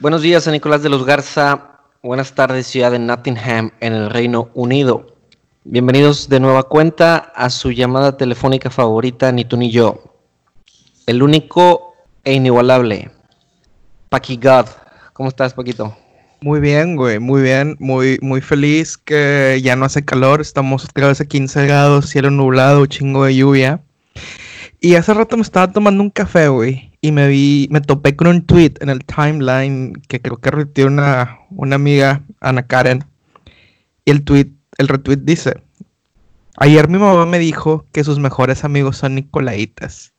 Buenos días a Nicolás de los Garza. Buenas tardes, ciudad de Nottingham, en el Reino Unido. Bienvenidos de nueva cuenta a su llamada telefónica favorita, ni tú ni yo. El único e inigualable, Paqui God. ¿Cómo estás, Paquito? Muy bien, güey, muy bien, muy, muy feliz que ya no hace calor, estamos otra vez a 15 grados, cielo nublado, chingo de lluvia. Y hace rato me estaba tomando un café, güey, y me vi, me topé con un tweet en el timeline que creo que retuiteó una, una amiga, Ana Karen. Y el tweet, el retweet dice, ayer mi mamá me dijo que sus mejores amigos son Nicolaitas.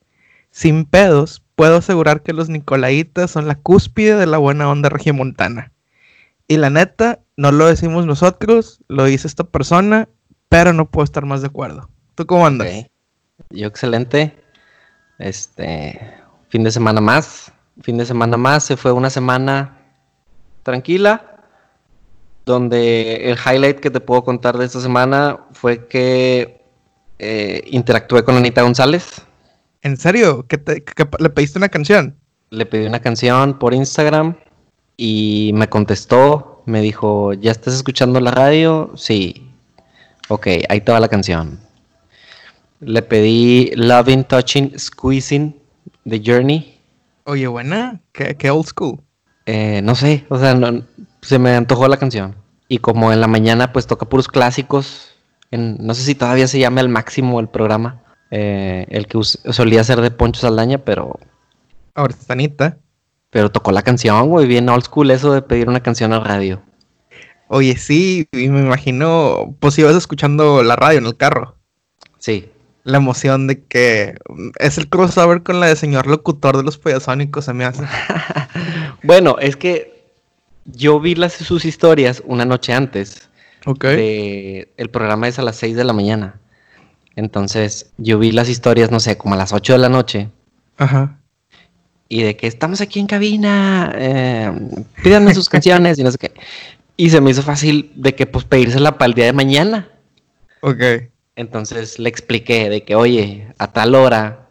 Sin pedos, puedo asegurar que los Nicolaitas son la cúspide de la buena onda regiomontana. Y la neta, no lo decimos nosotros, lo dice esta persona, pero no puedo estar más de acuerdo. ¿Tú cómo andas? Yo excelente. Este, fin de semana más. Fin de semana más. Se fue una semana tranquila. Donde el highlight que te puedo contar de esta semana fue que eh, interactué con Anita González. ¿En serio? ¿Que, le pediste una canción? Le pedí una canción por Instagram y me contestó. Me dijo, ¿ya estás escuchando la radio? Sí. Ok, ahí te va la canción. Le pedí Loving, Touching, Squeezing The Journey. Oye, buena. ¿Qué, old school? Eh, no sé, o sea, se me antojó la canción. Y como en la mañana, pues toca puros clásicos. no sé si todavía se llama el máximo el programa. Eh, el que solía ser de Poncho Saldaña, pero. Ahora está Anita. Pero tocó la canción, güey, bien old school eso de pedir una canción al radio. Oye, sí, y me imagino, pues ibas escuchando la radio en el carro. Sí la emoción de que es el crossover con la de señor locutor de los payasónicos, se me hace. bueno, es que yo vi las, sus historias una noche antes. Ok. el programa es a las 6 de la mañana. Entonces, yo vi las historias, no sé, como a las 8 de la noche. Ajá. Y de que estamos aquí en cabina, eh, pídanme sus canciones y no sé qué. Y se me hizo fácil de que, pues, pedírsela para el día de mañana. Ok. Entonces le expliqué de que, oye, a tal hora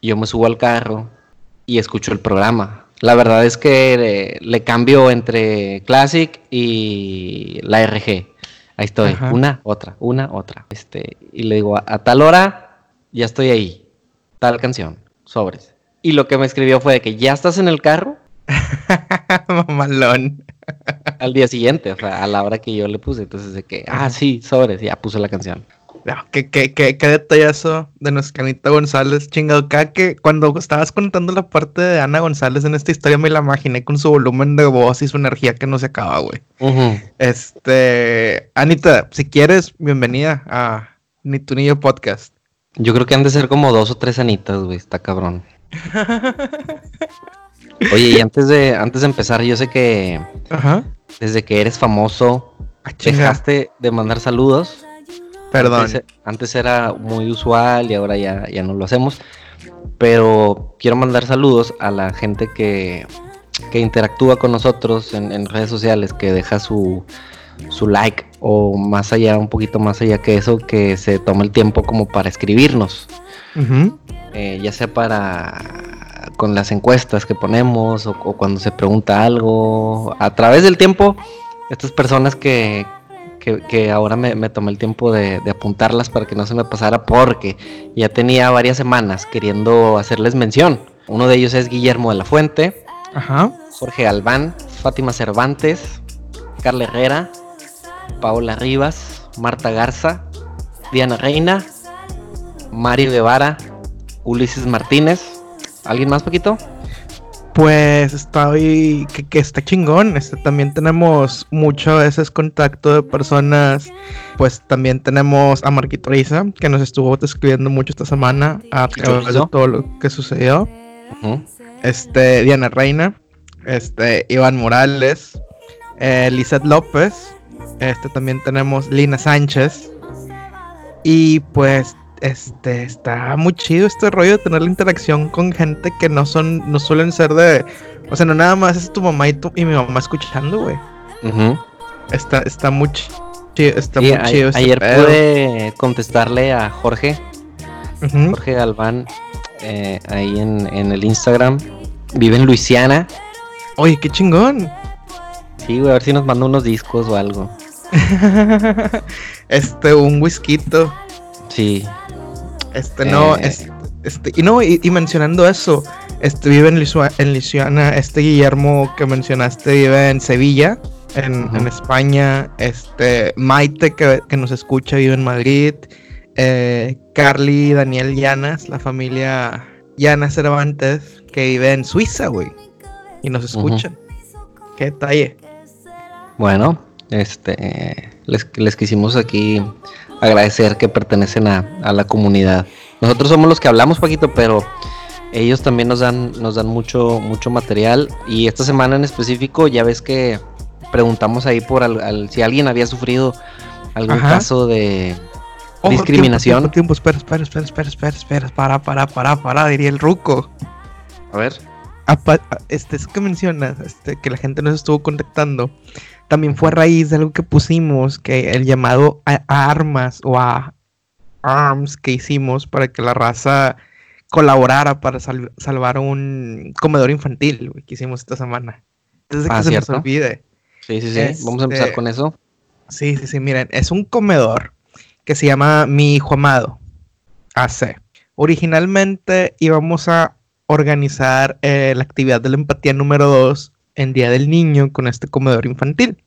yo me subo al carro y escucho el programa. La verdad es que le, cambio entre Classic y la RG. Ahí estoy, una, otra, una, otra. Este, y le digo, a, tal hora ya estoy ahí. Tal canción, sobres. Y lo que me escribió fue de que ya estás en el carro. Mamalón. Al día siguiente, o sea, a la hora que yo le puse. Entonces, de que, ah, sí, sobres, ya puse la canción. No, qué, qué, qué, qué, detallazo de nuestra Anita González, chingado. Acá que cuando estabas contando la parte de Ana González en esta historia me la imaginé con su volumen de voz y su energía que no se acaba, güey. Este, Anita, si quieres, bienvenida a Ni tu Niño Podcast. Yo creo que han de ser como dos o tres Anitas, güey, está cabrón. Oye, y antes de, antes de empezar, yo sé que desde que eres famoso, ah, dejaste de mandar saludos. Perdón. Antes, era muy usual y ahora ya, ya no lo hacemos. Pero quiero mandar saludos a la gente que, interactúa con nosotros en, redes sociales, que deja su, su like o más allá, un poquito más allá que eso, que se toma el tiempo como para escribirnos. Eh, ya sea para con las encuestas que ponemos o, o, cuando se pregunta algo. A través del tiempo, estas personas que, que, ahora me, tomé el tiempo de, apuntarlas para que no se me pasara porque ya tenía varias semanas queriendo hacerles mención. Uno de ellos es Guillermo de la Fuente, Jorge Galván, Fátima Cervantes, Carla Herrera, Paola Rivas, Marta Garza, Diana Reina, Mario Guevara, Ulises Martínez. ¿Alguien más, Paquito? Pues estoy que, que, está chingón. Este, también tenemos mucho veces contacto de personas. Pues también tenemos a Marquito Risa, que nos estuvo escribiendo mucho esta semana a través de todo lo que sucedió. Este, Diana Reina, este, Iván Morales, eh, Lizeth López. Este también tenemos Lina Sánchez. Y pues este, está muy chido este rollo de tener la interacción con gente que no son, no suelen ser de, o sea, no nada más es tu mamá y, tu, y mi mamá escuchando, güey. Está, está muy chido, está muy chido este Ayer pude contestarle a Jorge, Jorge Galván, eh, ahí en, en el Instagram, vive en Luisiana Oye, qué chingón. Sí, güey, a ver si nos manda unos discos o algo. este, un whisky. Sí. Este, no, eh. este, y no, y, mencionando eso, este vive en, en Lituania, este Guillermo que mencionaste vive en Sevilla, en, España, este, Maite que, nos escucha vive en Madrid, eh, Carly Daniel Llanas, la familia Llanas Cervantes, que vive en Suiza, güey, y nos escuchan. Qué detalle. Bueno, este, les, quisimos aquí agradecer que pertenecen a, la comunidad. Nosotros somos los que hablamos, Paquito, pero ellos también nos dan, nos dan mucho, mucho material. Y esta semana en específico, ya ves que preguntamos ahí por si alguien había sufrido algún caso de discriminación. Tiempo, espera, espera, espera, espera, espera, espera, para, para, para, para, diría el ruco. A ver. este, es que mencionas, este, que la gente nos estuvo contactando también fue a raíz de algo que pusimos, que el llamado a, armas o a arms que hicimos para que la raza colaborara para salvar un comedor infantil que hicimos esta semana. Entonces ah, que se nos olvide. Sí, sí, sí. Vamos a empezar este, con eso. Sí, sí, sí. Miren, es un comedor que se llama Mi Hijo Amado. AC. Originalmente íbamos a organizar eh, la actividad de la empatía número 2 en Día del Niño con este comedor infantil.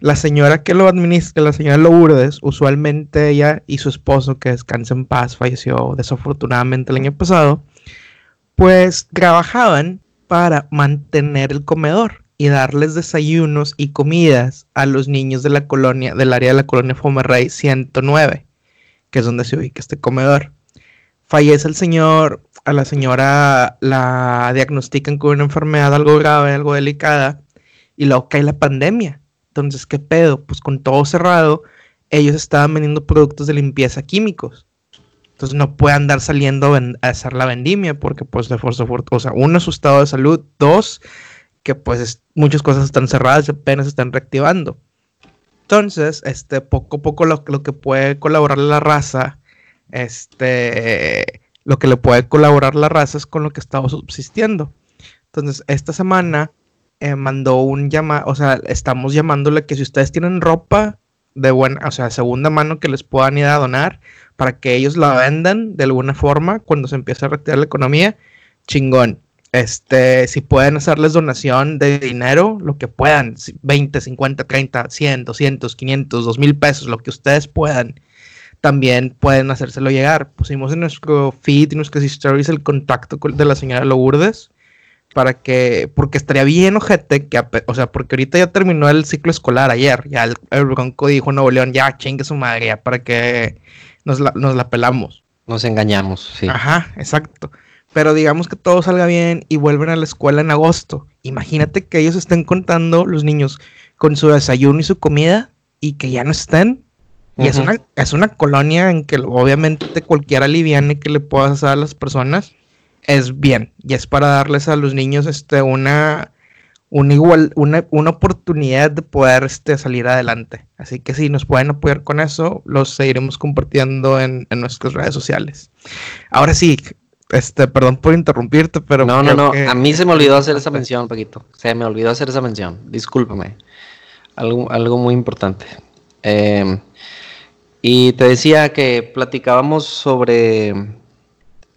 La señora que lo administra, la señora Lourdes, usualmente ella y su esposo, que descansa en paz, falleció desafortunadamente el año pasado, pues trabajaban para mantener el comedor y darles desayunos y comidas a los niños de la colonia, del área de la colonia Fomerrey 109, que es donde se ubica este comedor. Fallece el señor, a la señora la diagnostican con una enfermedad algo grave, algo delicada, y luego cae la pandemia. Entonces, ¿qué pedo? Pues con todo cerrado, ellos estaban vendiendo productos de limpieza químicos. Entonces no puede andar saliendo a hacer la vendimia porque pues de fuerza o sea, uno es su estado de salud, dos, que pues muchas cosas están cerradas y apenas están reactivando. Entonces, este, poco a poco lo, lo que puede colaborar la raza, este, lo que le puede colaborar la raza es con lo que estaba subsistiendo. Entonces, esta semana eh, mandó un llamado, o sea, estamos llamándole que si ustedes tienen ropa de buena, o sea, segunda mano que les puedan ir a donar para que ellos la vendan de alguna forma cuando se empiece a reactivar la economía, chingón. Este, si pueden hacerles donación de dinero, lo que puedan, 20, 50, 30, 100, 200, 500, 2000 pesos, lo que ustedes puedan también pueden hacérselo llegar. Pusimos en nuestro feed y nuestras stories el contacto de la señora Lourdes para que, porque estaría bien ojete que, o sea, porque ahorita ya terminó el ciclo escolar ayer, ya el, Bronco dijo Nuevo León, ya chingue su madre, ya para que nos la, nos la pelamos. Nos engañamos, sí. Ajá, exacto. Pero digamos que todo salga bien y vuelven a la escuela en agosto. Imagínate que ellos estén contando, los niños, con su desayuno y su comida y que ya no estén. Y es, una, es una colonia en que obviamente cualquier aliviane que le puedas hacer a las personas es bien. Y es para darles a los niños este, una, una, igual, una, una oportunidad de poder este, salir adelante. Así que si nos pueden apoyar con eso, los seguiremos compartiendo en, nuestras redes sociales. Ahora sí, este, perdón por interrumpirte, pero. No, no, no. A mí se me olvidó hacer esa mención, Paquito. Se me olvidó hacer esa mención. Discúlpame. Algo, algo muy importante. Eh, y te decía que platicábamos sobre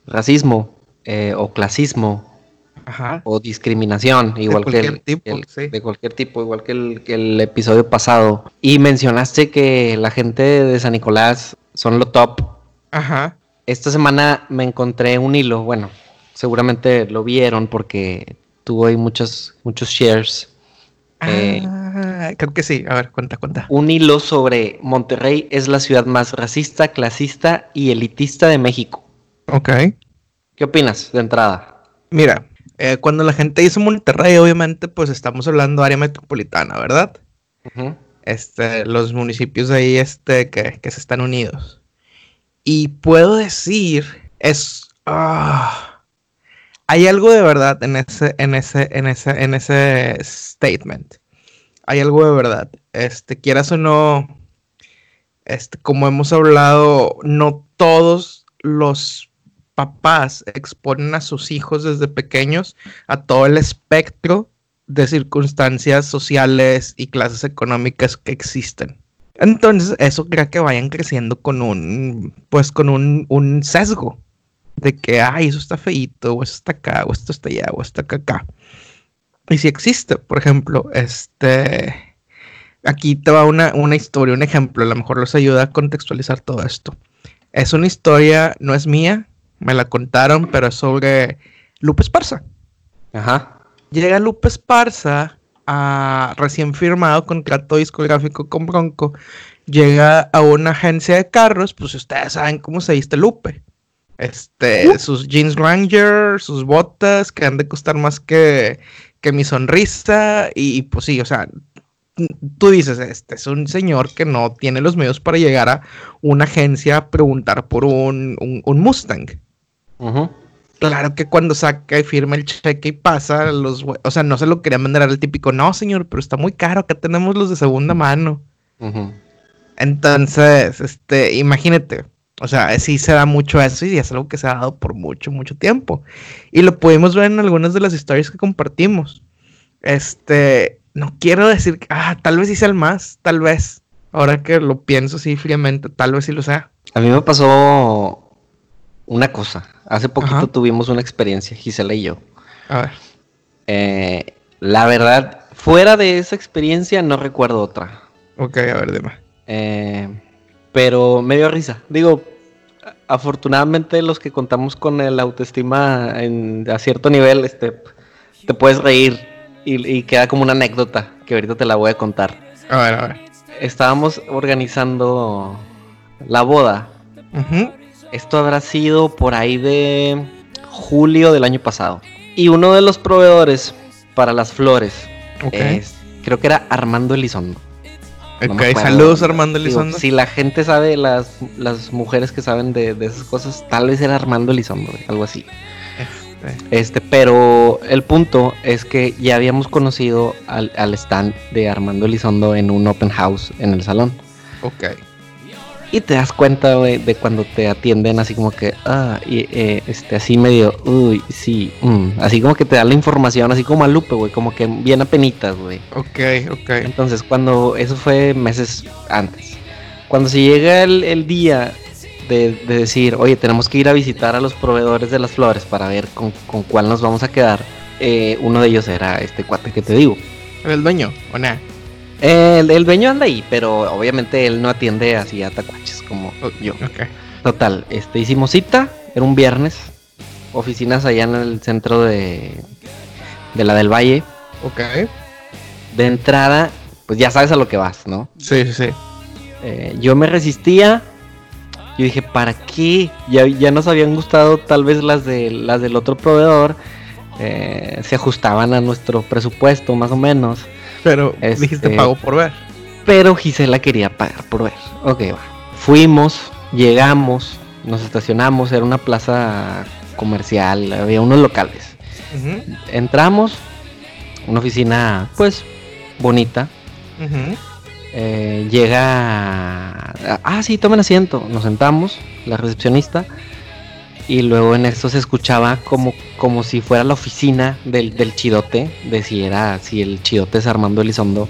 racismo eh, o clasismo o discriminación, igual que el, de cualquier tipo, igual que el, episodio pasado. Y mencionaste que la gente de San Nicolás son lo top. Ajá. Esta semana me encontré un hilo, bueno, seguramente lo vieron porque tuvo ahí muchos, muchos shares eh, ah, creo que sí. A ver, cuenta, cuenta. Un hilo sobre Monterrey es la ciudad más racista, clasista y elitista de México. Ok. ¿Qué opinas de entrada? Mira, eh, cuando la gente dice Monterrey, obviamente, pues estamos hablando de área metropolitana, ¿verdad? Este, los municipios ahí, este, que, se están unidos. Y puedo decir, es. Ah, hay algo de verdad en ese, en ese, en ese, en ese statement. Hay algo de verdad. Este, quieras o no, este, como hemos hablado, no todos los papás exponen a sus hijos desde pequeños a todo el espectro de circunstancias sociales y clases económicas que existen. Entonces, eso crea que vayan creciendo con un, pues con un, sesgo de que, ay, eso está feito, o eso está acá, o esto está allá, o esto está acá. Y si existe, por ejemplo, este, aquí te va una, una historia, un ejemplo, a lo mejor los ayuda a contextualizar todo esto. Es una historia, no es mía, me la contaron, pero es sobre Lupe Esparza. Ajá. Llega Lupe Esparza a recién firmado contrato discográfico con Bronco. Llega a una agencia de carros, pues ustedes saben cómo se viste Lupe. Este, sus jeans Ranger, sus botas, que han de costar más que, que mi sonrisa. Y pues sí, o sea, tú dices, este es un señor que no tiene los medios para llegar a una agencia a preguntar por un, un, Mustang. Claro que cuando saca y firma el cheque y pasa, los, o sea, no se lo quería mandar al típico, no señor, pero está muy caro, acá tenemos los de segunda mano. Entonces, este, imagínate, o sea, sí se da mucho eso y es algo que se ha dado por mucho, mucho tiempo. Y lo pudimos ver en algunas de las historias que compartimos. Este, no quiero decir, ah, tal vez hice el más, tal vez. Ahora que lo pienso así fríamente, tal vez sí lo sea. A mí me pasó una cosa. Hace poquito tuvimos una experiencia, Gisela y yo. A ver. Eh, la verdad, fuera de esa experiencia no recuerdo otra. Ok, a ver, dime. Eh, pero me dio risa. Digo, afortunadamente los que contamos con el autoestima en, a cierto nivel, este, te puedes reír y, queda como una anécdota que ahorita te la voy a contar. A ver, a ver. Estábamos organizando la boda. Esto habrá sido por ahí de julio del año pasado. Y uno de los proveedores para las flores es, creo que era Armando Elizondo. Ok, saludos Armando Elizondo. si la gente sabe, las, las mujeres que saben de, de esas cosas, tal vez era Armando Elizondo, algo así. Este, pero el punto es que ya habíamos conocido al, stand de Armando Elizondo en un open house en el salón. Ok. Y te das cuenta, de cuando te atienden así como que, ah, y, eh, este, así medio, uy, sí, mm", así como que te da la información, así como a Lupe, güey, como que bien a penitas, güey. Ok, ok. Entonces, cuando, eso fue meses antes. Cuando se llega el día de, decir, oye, tenemos que ir a visitar a los proveedores de las flores para ver con, cuál nos vamos a quedar. Eh, uno de ellos era este cuate que te digo. ¿El dueño o nada? El, dueño anda ahí, pero obviamente él no atiende así a tacuaches como yo. Total, este, hicimos cita, era un viernes, oficinas allá en el centro de, de la del Valle. Ok. De entrada, pues ya sabes a lo que vas, ¿no? Sí, sí, sí. Eh, yo me resistía, yo dije, ¿para qué? Ya, ya nos habían gustado tal vez las, de, las del otro proveedor. Eh, se ajustaban a nuestro presupuesto más o menos. Pero dijiste este, pago por ver. Pero Gisela quería pagar por ver. Ok, va. Fuimos, llegamos, nos estacionamos, era una plaza comercial, había unos locales. Entramos, una oficina pues bonita. Eh, llega, ah, sí, tomen asiento, nos sentamos, la recepcionista, y luego en eso se escuchaba como, como si fuera la oficina del, del chidote, de si era, si el chidote es Armando Elizondo,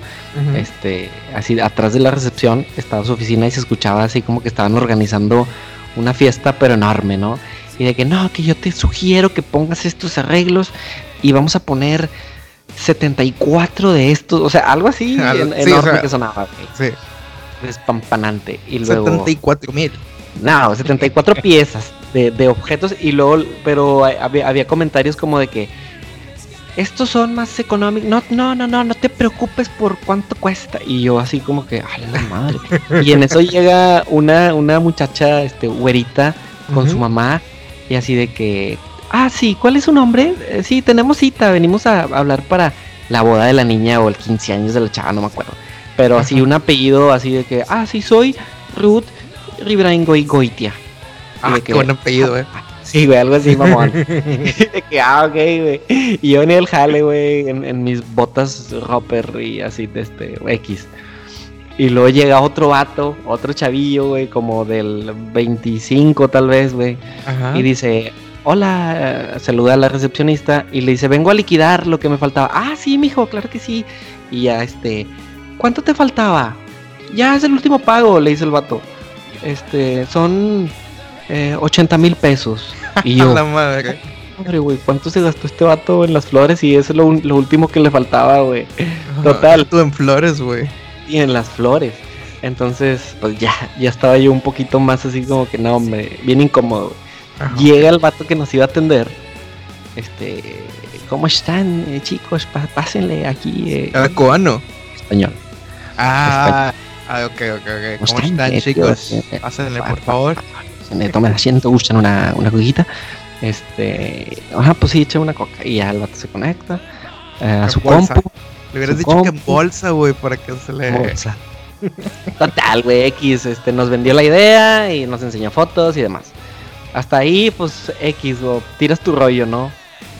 este, así atrás de la recepción estaba su oficina y se escuchaba así como que estaban organizando una fiesta pero enorme, ¿no? Y de que no, que yo te sugiero que pongas estos arreglos y vamos a poner 74 de estos, o sea, algo así enorme que sonaba. Sí. Despampanante. Y luego. 74 mil. No, 74 piezas de, objetos y luego, pero había, comentarios como de que estos son más económicos. No, no, no, no, no te preocupes por cuánto cuesta. Y yo así como que, ay, la madre. y en eso llega una, una muchacha, este, güerita, con su mamá, y así de que, Ah, sí, ¿cuál es su nombre? Eh, sí, tenemos cita, venimos a hablar para la boda de la niña o el 15 años de la chava, no me acuerdo. Pero así un apellido así de que, ah, sí, soy Ruth Ribrain Goitia. Ah, qué buen apellido, eh. Sí, güey, algo así, mamón. de que, ah, ok, güey. Y yo en el jale, güey, en, mis botas Hopper y así de este, X. Y luego llega otro vato, otro chavillo, güey, como del 25 tal vez, güey. Y dice, hola, eh, saluda a la recepcionista y le dice, vengo a liquidar lo que me faltaba. Ah, sí, mijo, claro que sí. Y ya, este, ¿cuánto te faltaba? Ya es el último pago, le dice el vato. Este, son eh, 80 mil pesos. Y yo, la madre. madre, güey, ¿cuánto se gastó este vato en las flores? Y eso es lo, lo último que le faltaba, güey. Total. Tú en flores, güey. Y en las flores. Entonces, pues ya, ya estaba yo un poquito más así como que, no, hombre, bien incómodo. Ajá. Llega el vato que nos iba a atender. Este, ¿cómo están, eh, chicos? Pásenle aquí. eh, Era cubano. español. Ah, ah, ok, ok, ok. ¿Cómo están, están, chicos? Pásenle, por favor. Se tomen asiento, gustan una, una coquita. Este, ajá, pues sí, eché una coca. Y ya el vato se conecta eh, a su bolsa. compu. Le hubieras dicho que en bolsa, güey, para que se le. Bolsa. Total, güey, X, este, nos vendió la idea y nos enseñó fotos y demás. Hasta ahí, pues, X, o tiras tu rollo, ¿no?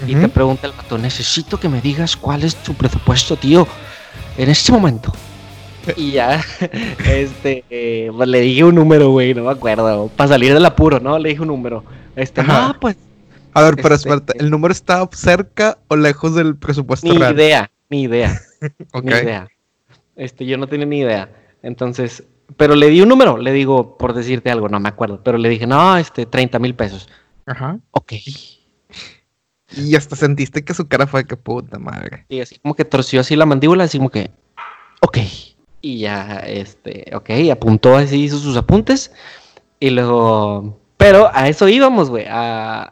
Y te pregunta el vato, necesito que me digas cuál es tu presupuesto, tío, en este momento. Y ya, este, eh, pues, le dije un número, güey, no me acuerdo, para salir del apuro, ¿no? Le dije un número. Este, Ajá. no, pues, A ver, pero Este- espérate, ¿el número está cerca o lejos del presupuesto ni real? idea, ni idea. Ok. Ni idea. Este, yo no tenía ni idea. Entonces, pero le di un número, le digo, por decirte algo, no me acuerdo, pero le dije, no, este, 30 mil pesos. Ajá. Ok. Y hasta sentiste que su cara fue que puta madre. Y así como que torció así la mandíbula, así como que, ok. Y ya, este, ok, apuntó así, hizo sus apuntes. Y luego, pero a eso íbamos, güey, a,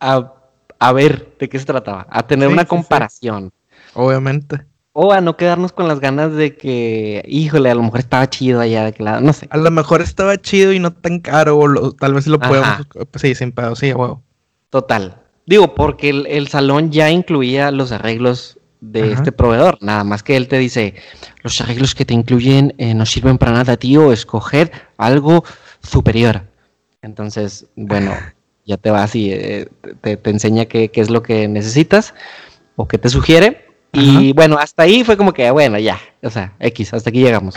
a, a ver de qué se trataba, a tener Sí, una sí, sí. comparación. Obviamente. O a no quedarnos con las ganas de que, híjole, a lo mejor estaba chido allá de aquel lado, no sé. A lo mejor estaba chido y no tan caro, o lo- tal vez lo podemos. pues sí, sin pedo, sí, huevo. Total. Digo, porque el, el salón ya incluía los arreglos de Ajá. este proveedor. Nada más que él te dice, los arreglos que te incluyen eh, no sirven para nada, tío. Escoger algo superior. Entonces, bueno, ya te vas y eh, te, te enseña qué, qué es lo que necesitas o qué te sugiere. Y bueno, hasta ahí fue como que, bueno, ya, o sea, X, hasta aquí llegamos.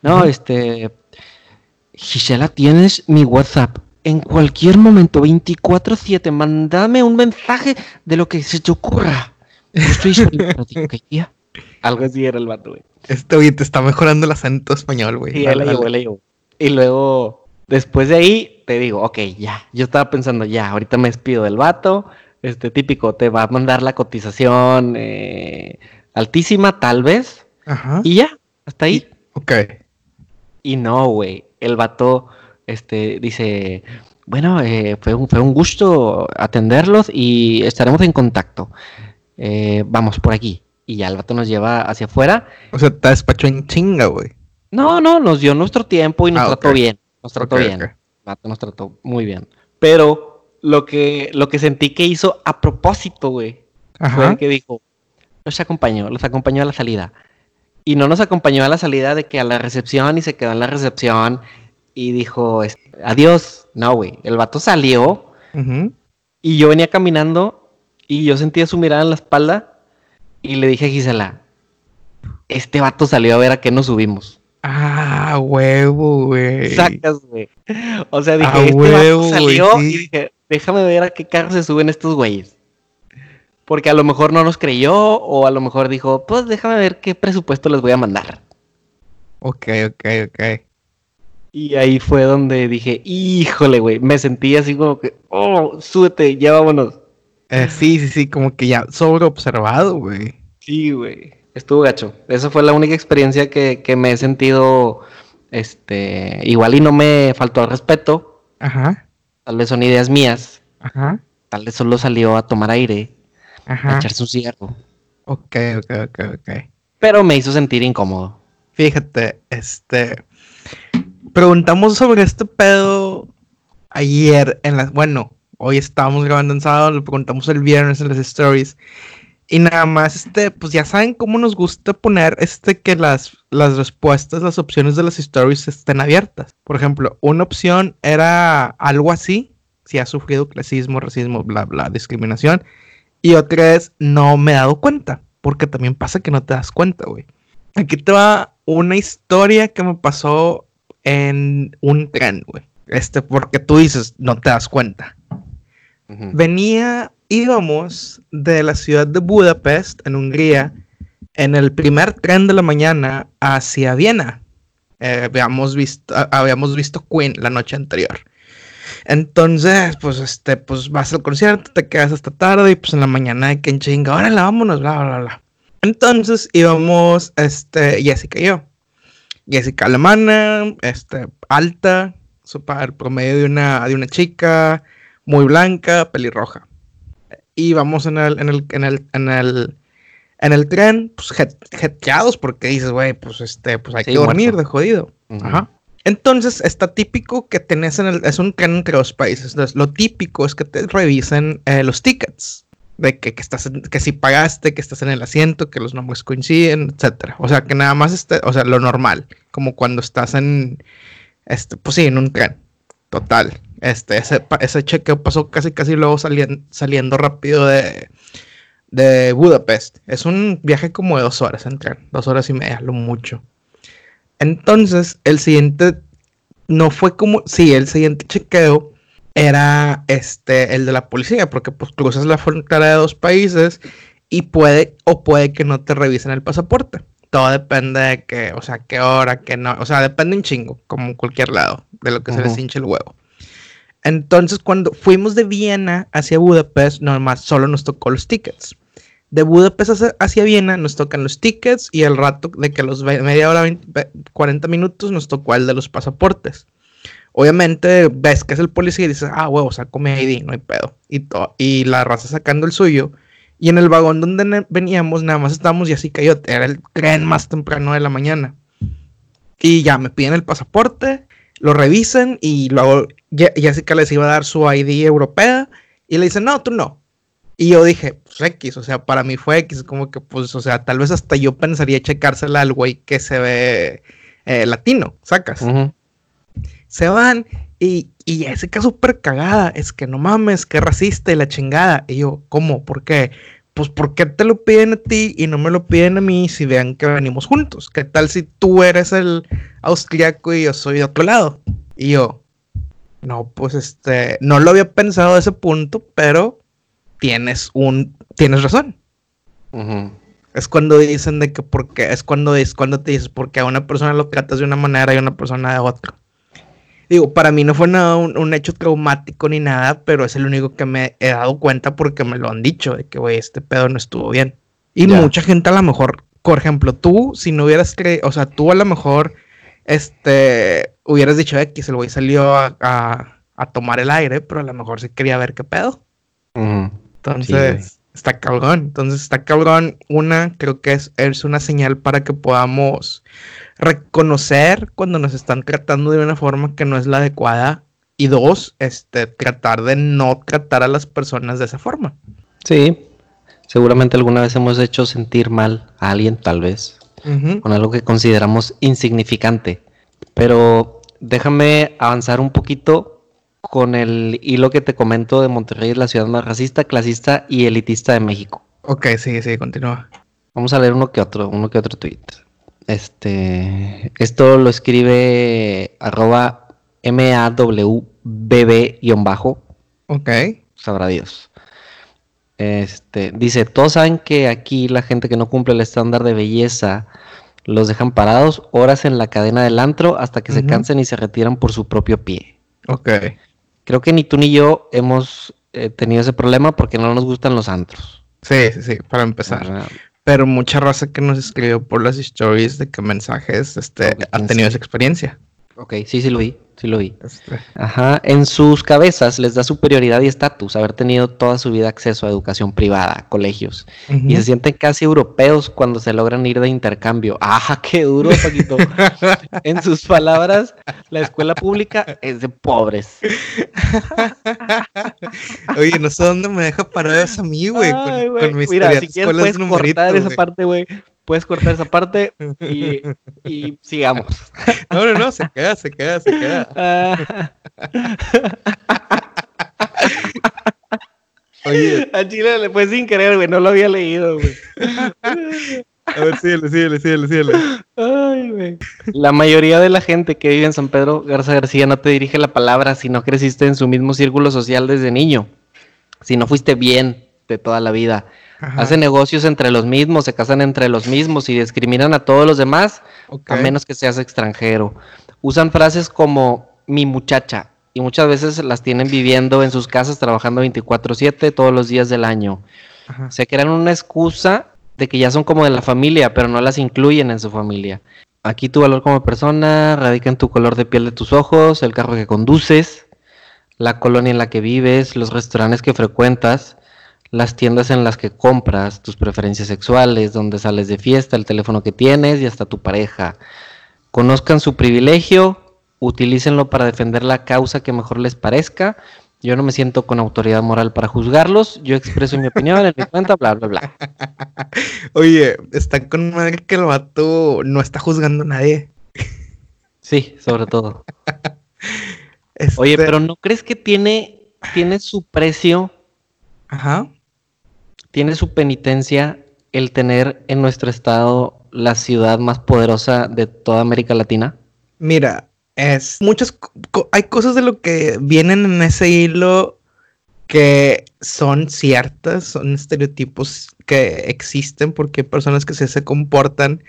No, Ujú. este, Gisela, tienes mi WhatsApp. En cualquier momento, 24-7, mándame un mensaje de lo que se te ocurra. Estoy. Algo así era el vato, güey. Este, oye, te está mejorando el acento español, güey. Y Dale, él la dale. llevó, él la llevó. Y luego, después de ahí, te digo, ok, ya. Yo estaba pensando, ya, ahorita me despido del vato. Este típico, te va a mandar la cotización eh, altísima, tal vez. Ajá. Y ya, hasta ahí. Ok. Y no, güey. El vato este, dice: Bueno, eh, fue, un, fue un gusto atenderlos y estaremos en contacto. Eh, vamos por aquí. Y ya el vato nos lleva hacia afuera. O sea, te despachó en chinga, güey. No, no, nos dio nuestro tiempo y nos Ah, trató ok. bien. Nos trató Ok, bien. ok. El vato nos trató muy bien. Pero lo que, lo que sentí que hizo a propósito, güey, fue que dijo, los acompañó, los acompañó a la salida. Y no nos acompañó a la salida de que a la recepción y se quedó en la recepción y dijo, adiós. No, güey, el vato salió Ujú. y yo venía caminando y yo sentía su mirada en la espalda y le dije a Gisela, este vato salió a ver a qué nos subimos. Ah, huevo, güey. Sacas, güey. O sea, dije, A este huevo, vato salió sí. y dije, déjame ver a qué carro se suben estos güeyes. Porque a lo mejor no nos creyó o a lo mejor dijo, pues déjame ver qué presupuesto les voy a mandar. Ok, ok, ok. Y ahí fue donde dije, híjole, güey, me sentí así como que, oh, súbete, ya vámonos. Eh, sí, sí, sí, como que ya sobreobservado, güey. Sí, güey. Estuvo gacho. Esa fue la única experiencia que, que me he sentido, este, igual y no me faltó al respeto. Ajá, Tal vez son ideas mías. ajá, Tal vez solo salió a tomar aire, a ajá. echarse un cigarro. Ok, ok, ok, ok. Pero me hizo sentir incómodo. Fíjate, este. Preguntamos sobre este pedo ayer en las. Bueno, hoy estábamos grabando en sábado, lo preguntamos el viernes en las stories. Y nada más, este, pues ya saben cómo nos gusta poner este que las, las respuestas, las opciones de las stories estén abiertas. Por ejemplo, una opción era algo así, si has sufrido clasismo, racismo, bla, bla, discriminación. Y otra es, no me he dado cuenta, porque también pasa que no te das cuenta, güey. Aquí te va una historia que me pasó en un tren, güey. Este, porque tú dices, no te das cuenta. Venía, íbamos de la ciudad de Budapest, en Hungría, en el primer tren de la mañana hacia Viena. Eh, habíamos, visto, habíamos visto Queen la noche anterior. Entonces, pues, este, pues vas al concierto, te quedas hasta tarde y pues en la mañana hay que chinga, órale, vámonos, bla, bla, bla. Entonces íbamos, este, Jessica y yo. Jessica alemana, este, alta, super promedio de una, de una chica, muy blanca, pelirroja. Y vamos en el, en el, en el, en el, en el tren, pues jeteados, porque dices, güey, pues este, pues hay que dormir de jodido. Ajá. Entonces, está típico que tenés en el, es un tren entre dos países. Entonces, lo típico es que te revisen eh, los tickets. De que, que, estás que si pagaste, que estás en el asiento, que los nombres coinciden, etcétera. O sea, que nada más esté, o sea, lo normal. Como cuando estás en, este, pues sí, en un tren. Total. Este, ese, ese chequeo pasó casi, casi luego saliendo, saliendo rápido de, de Budapest. Es un viaje como de dos horas en tren. Dos horas y media, lo mucho. Entonces, el siguiente no fue como, sí, el siguiente chequeo era este, el de la policía, porque pues cruzas la frontera de dos países y puede o puede que no te revisen el pasaporte. Todo depende de que, o sea, qué hora, qué no, o sea, depende un chingo, como en cualquier lado, de lo que se les hinche el huevo. Entonces, cuando fuimos de Viena hacia Budapest, nomás solo nos tocó los tickets de Budapest hacia Viena nos tocan los tickets y el rato de que los media hora, 40 minutos nos tocó el de los pasaportes. Obviamente ves que es el policía y dices, ah, huevo, saco mi ID, no hay pedo. Y, y la raza sacando el suyo. Y en el vagón donde veníamos, nada más estábamos y así cayó. Era el tren más temprano de la mañana. Y ya me piden el pasaporte, lo revisan y luego Jessica les iba a dar su ID europea y le dicen, no, tú no. Y yo dije, pues X, o sea, para mí fue X, como que pues, o sea, tal vez hasta yo pensaría checársela al güey que se ve eh, latino, sacas. Se van y, y Jessica súper cagada, es que no mames, que racista y la chingada. Y yo, ¿cómo? ¿Por qué? Pues ¿por qué te lo piden a ti y no me lo piden a mí si vean que venimos juntos? ¿Qué tal si tú eres el austriaco y yo soy de otro lado? Y yo, no, pues este, no lo había pensado a ese punto, pero tienes un, tienes razón. Es cuando dicen de que porque, es cuando, es cuando te dices porque a una persona lo tratas de una manera y a una persona de otra. Digo, para mí no fue nada un, hecho traumático ni nada, pero es el único que me he dado cuenta porque me lo han dicho, de que, güey, este pedo no estuvo bien. Y mucha gente a lo mejor, por ejemplo, tú, si no hubieras creído, o sea, tú a lo mejor, este, hubieras dicho X, el güey salió a, a, tomar el aire, pero a lo mejor sí quería ver qué pedo. Entonces, está cabrón. Entonces, está cabrón. Una, creo que es, es una señal para que podamos reconocer cuando nos están tratando de una forma que no es la adecuada. Y dos, este, tratar de no tratar a las personas de esa forma. Sí, seguramente alguna vez hemos hecho sentir mal a alguien, tal vez, con algo que consideramos insignificante. Pero déjame avanzar un poquito con el hilo que te comento de Monterrey es la ciudad más racista, clasista y elitista de México. Ok, sí, sí, continúa. Vamos a leer uno que otro, uno que otro tweet. Este, esto lo escribe arroba MAWBB-bajo. Ok. Sabrá Dios. Este, dice, todos saben que aquí la gente que no cumple el estándar de belleza los dejan parados horas en la cadena del antro hasta que se cansen y se retiran por su propio pie. Ok. Creo que ni tú ni yo hemos eh, tenido ese problema porque no nos gustan los antros. Sí, sí, sí, para empezar. Pero mucha raza que nos escribió por las stories de que mensajes este, han tenido esa experiencia. Ok, sí, sí lo vi sí lo vi. Este. Ajá, en sus cabezas les da superioridad y estatus haber tenido toda su vida acceso a educación privada, colegios, y se sienten casi europeos cuando se logran ir de intercambio. ¡Ajá, qué duro, Paquito! en sus palabras, la escuela pública es de pobres. Oye, no sé dónde me deja parar eso a mí, güey, con, mis Mira, si quieres puedes cortar esa parte, güey puedes cortar esa parte y, y sigamos. No, no, no, se queda, se queda, se queda. Oye. A Chile le fue sin querer, güey, no lo había leído, güey. A ver, síguele, síguele, síguele, síguele. Ay, güey. La mayoría de la gente que vive en San Pedro Garza García no te dirige la palabra si no creciste en su mismo círculo social desde niño. si no fuiste bien de toda la vida. Hacen negocios entre los mismos, se casan entre los mismos y discriminan a todos los demás, a menos que seas extranjero. Usan frases como mi muchacha y muchas veces las tienen viviendo en sus casas trabajando 24/7 todos los días del año. Se crean una excusa de que ya son como de la familia, pero no las incluyen en su familia. Aquí tu valor como persona radica en tu color de piel de tus ojos, el carro que conduces, la colonia en la que vives, los restaurantes que frecuentas, las tiendas en las que compras, tus preferencias sexuales, donde sales de fiesta, el teléfono que tienes y hasta tu pareja. Conozcan su privilegio, utilícenlo para defender la causa que mejor les parezca. Yo no me siento con autoridad moral para juzgarlos. Yo expreso mi opinión en mi cuenta, bla, bla, bla. Oye, está con madre que el vato no está juzgando a nadie. Sí, sobre todo. Oye, este pero ¿no crees que tiene, tiene su precio? Ajá tiene su penitencia el tener en nuestro estado la ciudad más poderosa de toda América Latina? Mira, es muchas hay cosas de lo que vienen en ese hilo que son ciertas, son estereotipos que existen porque hay personas que se, comportan,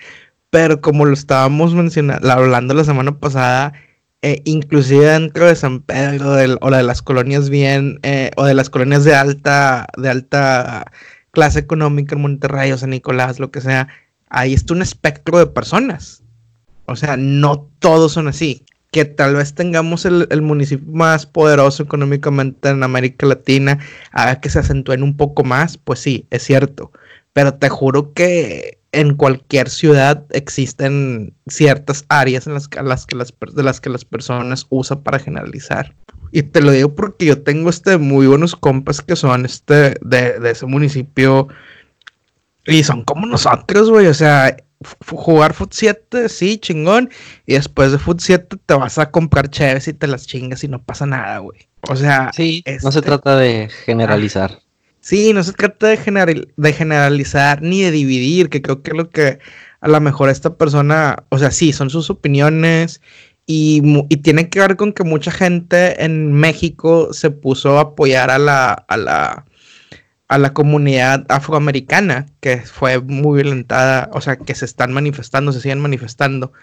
pero como lo estábamos mencionando, hablando la semana pasada, eh, inclusive dentro de San Pedro o de las colonias bien, eh, o de las colonias de alta, de alta clase económica en Monterrey o San Nicolás, lo que sea, ahí está un espectro de personas. O sea, no todos son así. Que tal vez tengamos el, municipio más poderoso económicamente en América Latina, haga que se acentúen un poco más, pues sí, es cierto. Pero te juro que en cualquier ciudad existen ciertas áreas en las, que las, de las que las personas usan para generalizar. Y te lo digo porque yo tengo este muy buenos compas que son este de, ese municipio. Y son como nosotros, güey. O sea, jugar Foot 7, sí, chingón. Y después de Foot 7 te vas a comprar chéves y te las chingas y no pasa nada, güey. O sea, sí, no se este trata de generalizar. Sí, no se trata de, de generalizar ni de dividir, que creo que es lo que a lo mejor esta persona, o sea, sí, son sus opiniones y, tiene que ver con que mucha gente en México se puso a apoyar a la, a la, a la comunidad afroamericana, que fue muy violentada, o sea, que se están manifestando, se siguen manifestando.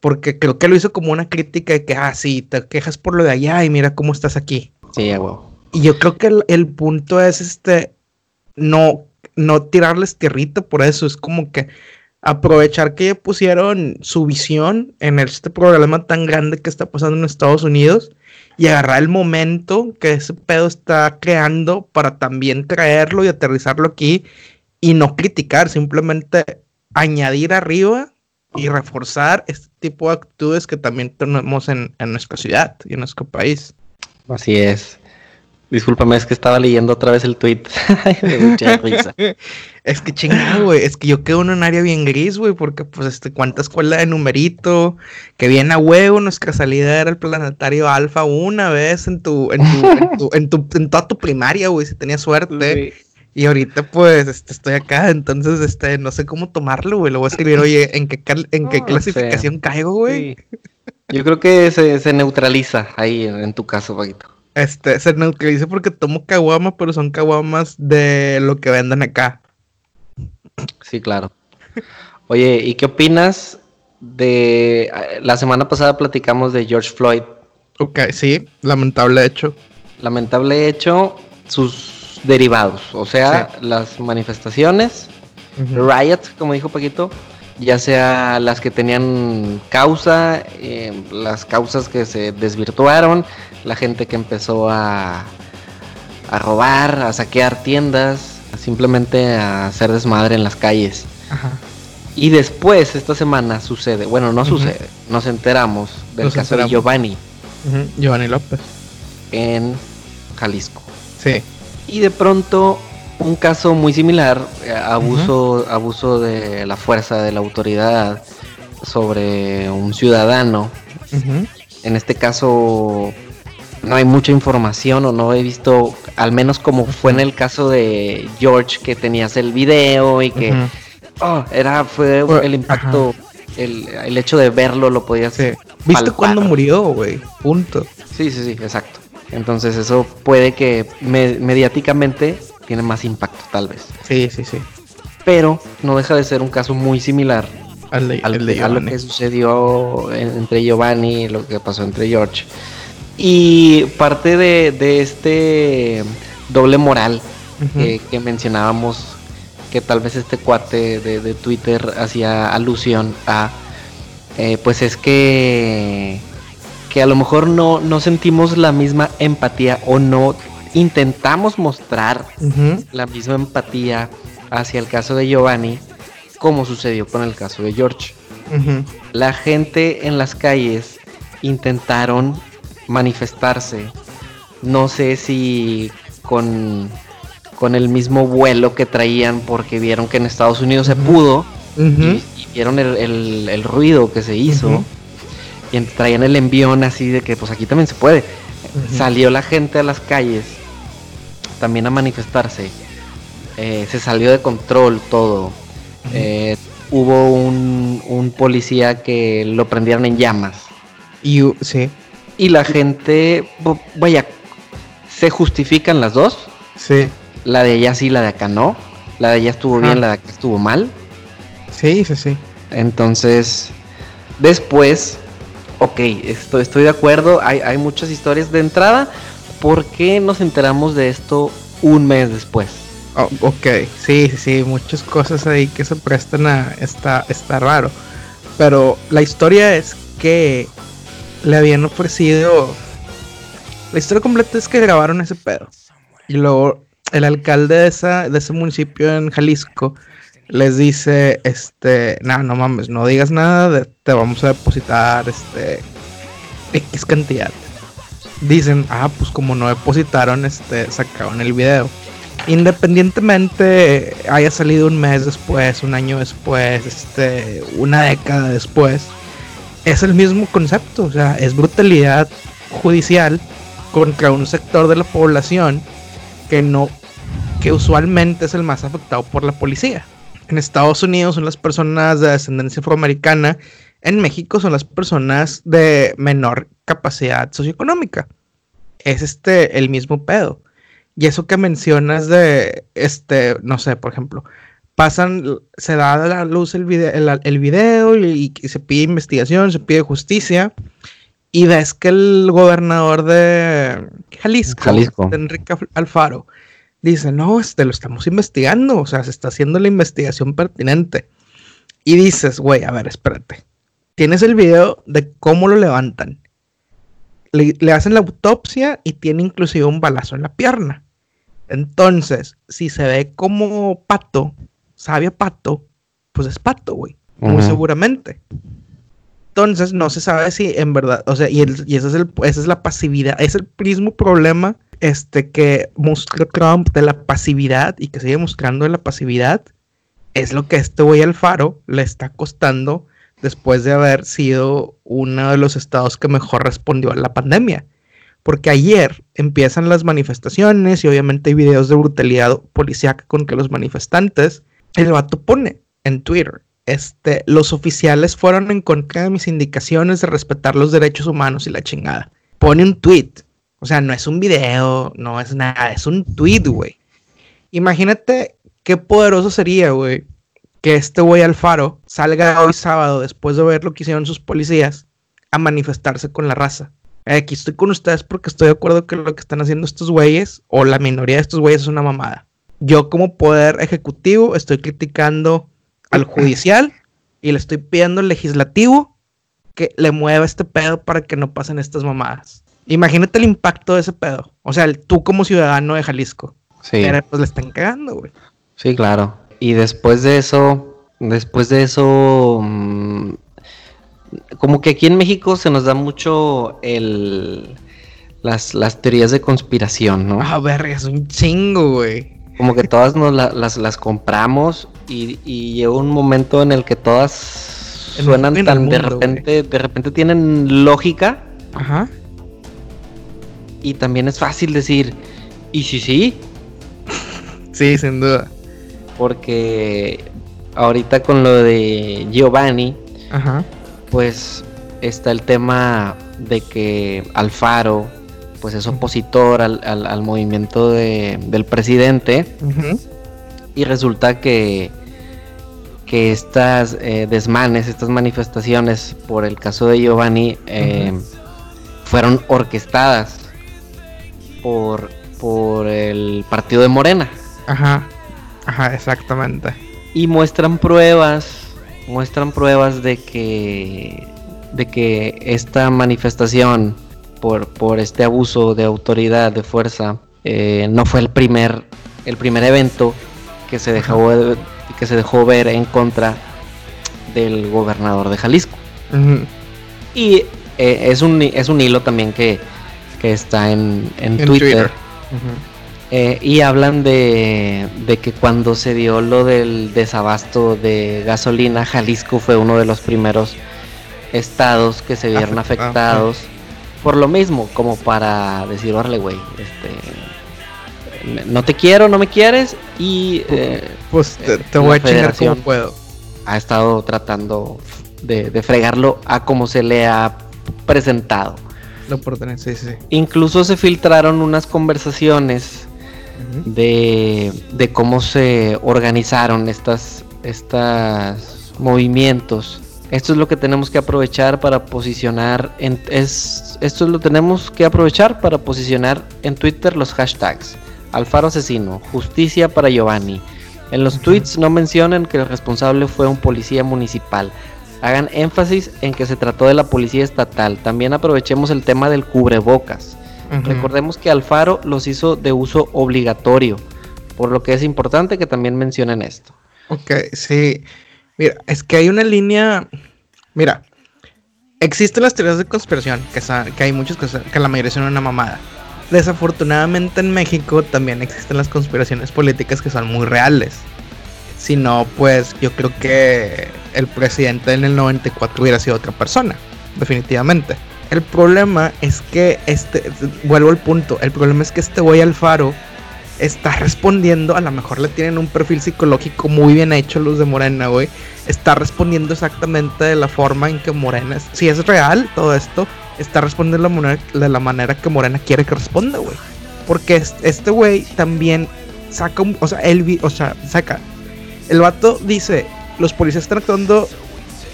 Porque creo que lo hizo como una crítica de que, ah, sí, te quejas por lo de allá y mira cómo estás aquí. Sí, wow. Y yo creo que el, punto es este, no, no tirarles tierrito por eso, es como que aprovechar que pusieron su visión en este problema tan grande que está pasando en Estados Unidos y agarrar el momento que ese pedo está creando para también traerlo y aterrizarlo aquí y no criticar, simplemente añadir arriba y reforzar este tipo de actitudes que también tenemos en, en nuestra ciudad y en nuestro país. Así es. Discúlpame, es que estaba leyendo otra vez el tweet. mucha risa. Es que chingado, güey. Es que yo quedo en un área bien gris, güey, porque pues este, cuánta escuela de numerito, que viene a huevo, nuestra salida era el planetario alfa una vez en tu, en tu, en tu, en, toda tu primaria, güey, si tenías suerte. Y ahorita pues este, estoy acá, entonces este, no sé cómo tomarlo, güey. Lo voy a escribir, oye, ¿en qué, en qué clasificación caigo, güey? Yo creo que se, se neutraliza ahí en tu caso, Paquito. Este, se neutraliza porque tomo caguama, pero son caguamas de lo que venden acá. Sí, claro. Oye, ¿y qué opinas de... La semana pasada platicamos de George Floyd. Ok, sí, lamentable hecho. Lamentable hecho, sus derivados, o sea, las manifestaciones, riots, como dijo Paquito, ya sea las que tenían causa, eh, las causas que se desvirtuaron, la gente que empezó a, a robar, a saquear tiendas, simplemente a hacer desmadre en las calles. Y después, esta semana sucede, bueno, no sucede, nos enteramos del caso de Giovanni. Giovanni López. En Jalisco. Sí. Y de pronto un caso muy similar, eh, abuso, abuso de la fuerza de la autoridad sobre un ciudadano. En este caso no hay mucha información o no he visto, al menos como fue en el caso de George, que tenías el video y que oh, era fue el impacto, el, hecho de verlo lo podías. ¿Viste cuándo murió, güey? Punto. Sí, sí, sí, exacto. Entonces eso puede que mediáticamente tiene más impacto tal vez. Sí, sí, sí. Pero no deja de ser un caso muy similar al de, a lo que sucedió entre Giovanni, lo que pasó entre George. Y parte de, este doble moral que mencionábamos, que tal vez este cuate de, Twitter hacía alusión a, eh, pues es que, que a lo mejor no, no sentimos la misma empatía o no intentamos mostrar la misma empatía hacia el caso de Giovanni como sucedió con el caso de George. La gente en las calles intentaron manifestarse. No sé si con, con el mismo vuelo que traían porque vieron que en Estados Unidos se pudo y, vieron el, ruido que se hizo. Y traían el envión así de que pues aquí también se puede. Salió la gente a las calles también a manifestarse. Eh, se salió de control todo. Eh, hubo un, un, policía que lo prendieron en llamas. Y, sí. y la gente, vaya, se justifican las dos. Sí. La de allá sí, la de acá no. La de allá estuvo bien, la de acá estuvo mal. Sí, sí, sí. Entonces, después, ok, estoy, estoy de acuerdo. Hay, hay muchas historias de entrada. ¿Por qué nos enteramos de esto un mes después? Oh, ok, sí, sí, muchas cosas ahí que se prestan a. Está, está raro. Pero la historia es que le habían ofrecido. La historia completa es que grabaron ese pedo. Y luego el alcalde de, esa, de ese municipio en Jalisco les dice: Este, no, no mames, no digas nada, de, te vamos a depositar este X cantidad. Dicen, ah, pues como no depositaron, este, sacaron el video independientemente haya salido un mes después, un año después, este, una década después, es el mismo concepto, o sea, es brutalidad judicial contra un sector de la población que no, que usualmente es el más afectado por la policía. En Estados Unidos son las personas de descendencia afroamericana, en México son las personas de menor capacidad socioeconómica. Es este el mismo pedo. Y eso que mencionas de, este, no sé, por ejemplo, pasan, se da a la luz el video, el, video y, se pide investigación, se pide justicia. Y ves que el gobernador de Jalisco, Enrique Alfaro, dice, no, este lo estamos investigando, o sea, se está haciendo la investigación pertinente. Y dices, güey, a ver, espérate. Tienes el video de cómo lo levantan. Le, le, hacen la autopsia y tiene inclusive un balazo en la pierna. Entonces, si se ve como pato, sabe a pato, pues es pato, güey. Muy seguramente. Entonces, no se sabe si en verdad, o sea, y, y ese es el, esa es la pasividad, es el mismo problema este, que mostró Trump de la pasividad y que sigue mostrando de la pasividad. Es lo que este güey Alfaro le está costando después de haber sido uno de los estados que mejor respondió a la pandemia. Porque ayer empiezan las manifestaciones y obviamente hay videos de brutalidad policíaca contra los manifestantes. El vato pone en Twitter, este, los oficiales fueron en contra de mis indicaciones de respetar los derechos humanos y la chingada. Pone un tweet. O sea, no es un video, no es nada, es un tweet, güey. Imagínate qué poderoso sería, güey, que este güey Alfaro salga hoy sábado después de ver lo que hicieron sus policías a manifestarse con la raza aquí estoy con ustedes porque estoy de acuerdo que lo que están haciendo estos güeyes, o la minoría de estos güeyes, es una mamada. Yo como poder ejecutivo estoy criticando al judicial y le estoy pidiendo al legislativo que le mueva este pedo para que no pasen estas mamadas. Imagínate el impacto de ese pedo. O sea, tú como ciudadano de Jalisco. Sí. pues le están cagando, güey. Sí, claro. Y después de eso, después de eso, mm, como que aquí en México se nos da mucho el las, teorías de conspiración, ¿no? Ah, verga, es un chingo, güey. Como que todas nos las, compramos y, y llega un momento en el que todas suenan tan de repente, de repente tienen lógica. Ajá. Y también es fácil decir, ¿y si sí? sí, sin duda. Porque ahorita con lo de Giovanni, Ajá pues está el tema de que Alfaro pues es opositor al, movimiento del presidente. Y resulta que, que estas eh, desmanes, estas manifestaciones por el caso de Giovanni eh, fueron orquestadas por, por el partido de Morena. Ajá, ajá, exactamente. Y muestran pruebas, muestran pruebas de que, de que esta manifestación por, por este abuso de autoridad, de fuerza, eh, no fue el primer, el primer evento que se, dejó, que se dejó ver en contra del gobernador de Jalisco. Y eh, es, un, es un hilo también que, está en, Twitter. Eh, y hablan de, de, que cuando se dio lo del desabasto de gasolina, Jalisco fue uno de los primeros estados que se vieron afectados por lo mismo, como para decir, órale, güey, este, no te quiero, no me quieres y... Eh, pues te, voy a chingar como puedo. Ha estado tratando de, fregarlo a como se le ha presentado. Lo sí, sí. Incluso se filtraron unas conversaciones de, de cómo se organizaron estas, estas movimientos esto es lo que tenemos que aprovechar para posicionar en es, esto lo tenemos que aprovechar para posicionar en Twitter los hashtags Alfaro asesino, justicia para Giovanni. En los tweets no mencionen que el responsable fue un policía municipal. Hagan énfasis en que se trató de la policía estatal. También aprovechemos el tema del cubrebocas. Recordemos que Alfaro los hizo de uso obligatorio, por lo que es importante que también mencionen esto. Ok, sí. Mira, es que hay una línea. Mira, existen las teorías de conspiración, que, que hay muchas cosas, que la mayoría son una mamada. Desafortunadamente en México también existen las conspiraciones políticas que son muy reales. Si no, pues yo creo que el presidente en el 94 hubiera sido otra persona, definitivamente. El problema es que este, vuelvo al punto, el problema es que este güey Alfaro está respondiendo, a lo mejor le tienen un perfil psicológico muy bien hecho los de Morena, güey. Está respondiendo exactamente de la forma en que Morena, si es real todo esto, está respondiendo de la manera, de la manera que Morena quiere que responda, güey. Porque este güey también saca o sea, él, o sea, saca. El vato dice, los policías están actuando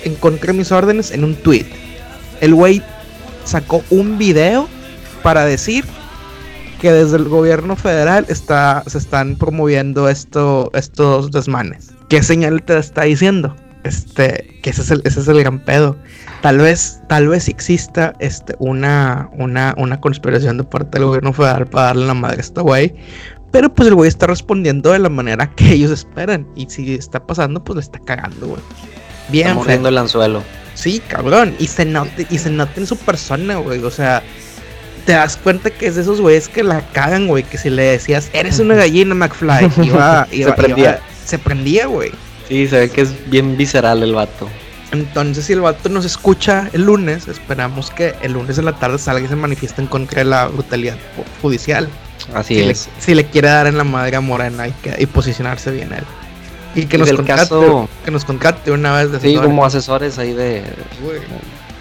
en contra de mis órdenes en un tweet. El güey sacó un video para decir que desde el gobierno federal está, se están promoviendo esto, estos desmanes. ¿Qué señal te está diciendo? Este, que ese es el, ese es el gran pedo. Tal vez, tal vez exista este, una, una, una conspiración de parte del gobierno federal para darle la madre a este güey. Pero pues el güey está respondiendo de la manera que ellos esperan. Y si está pasando, pues le está cagando, güey. Bien. Está el anzuelo. Sí, cabrón. Y se nota, y se nota en su persona, güey. O sea, te das cuenta que es de esos güeyes que la cagan, güey. Que si le decías, eres una gallina, McFly, iba, iba, se prendía. se prendía, güey. Sí, se ve que es bien visceral el vato. Entonces, si el vato nos escucha el lunes, esperamos que el lunes en la tarde salga y se manifieste en contra de la brutalidad judicial. Así es. si le quiere dar en la madre a Morena y, y posicionarse bien a él. Y que nos, contacte, que nos contacte una vez de Sí, como asesores ahí de,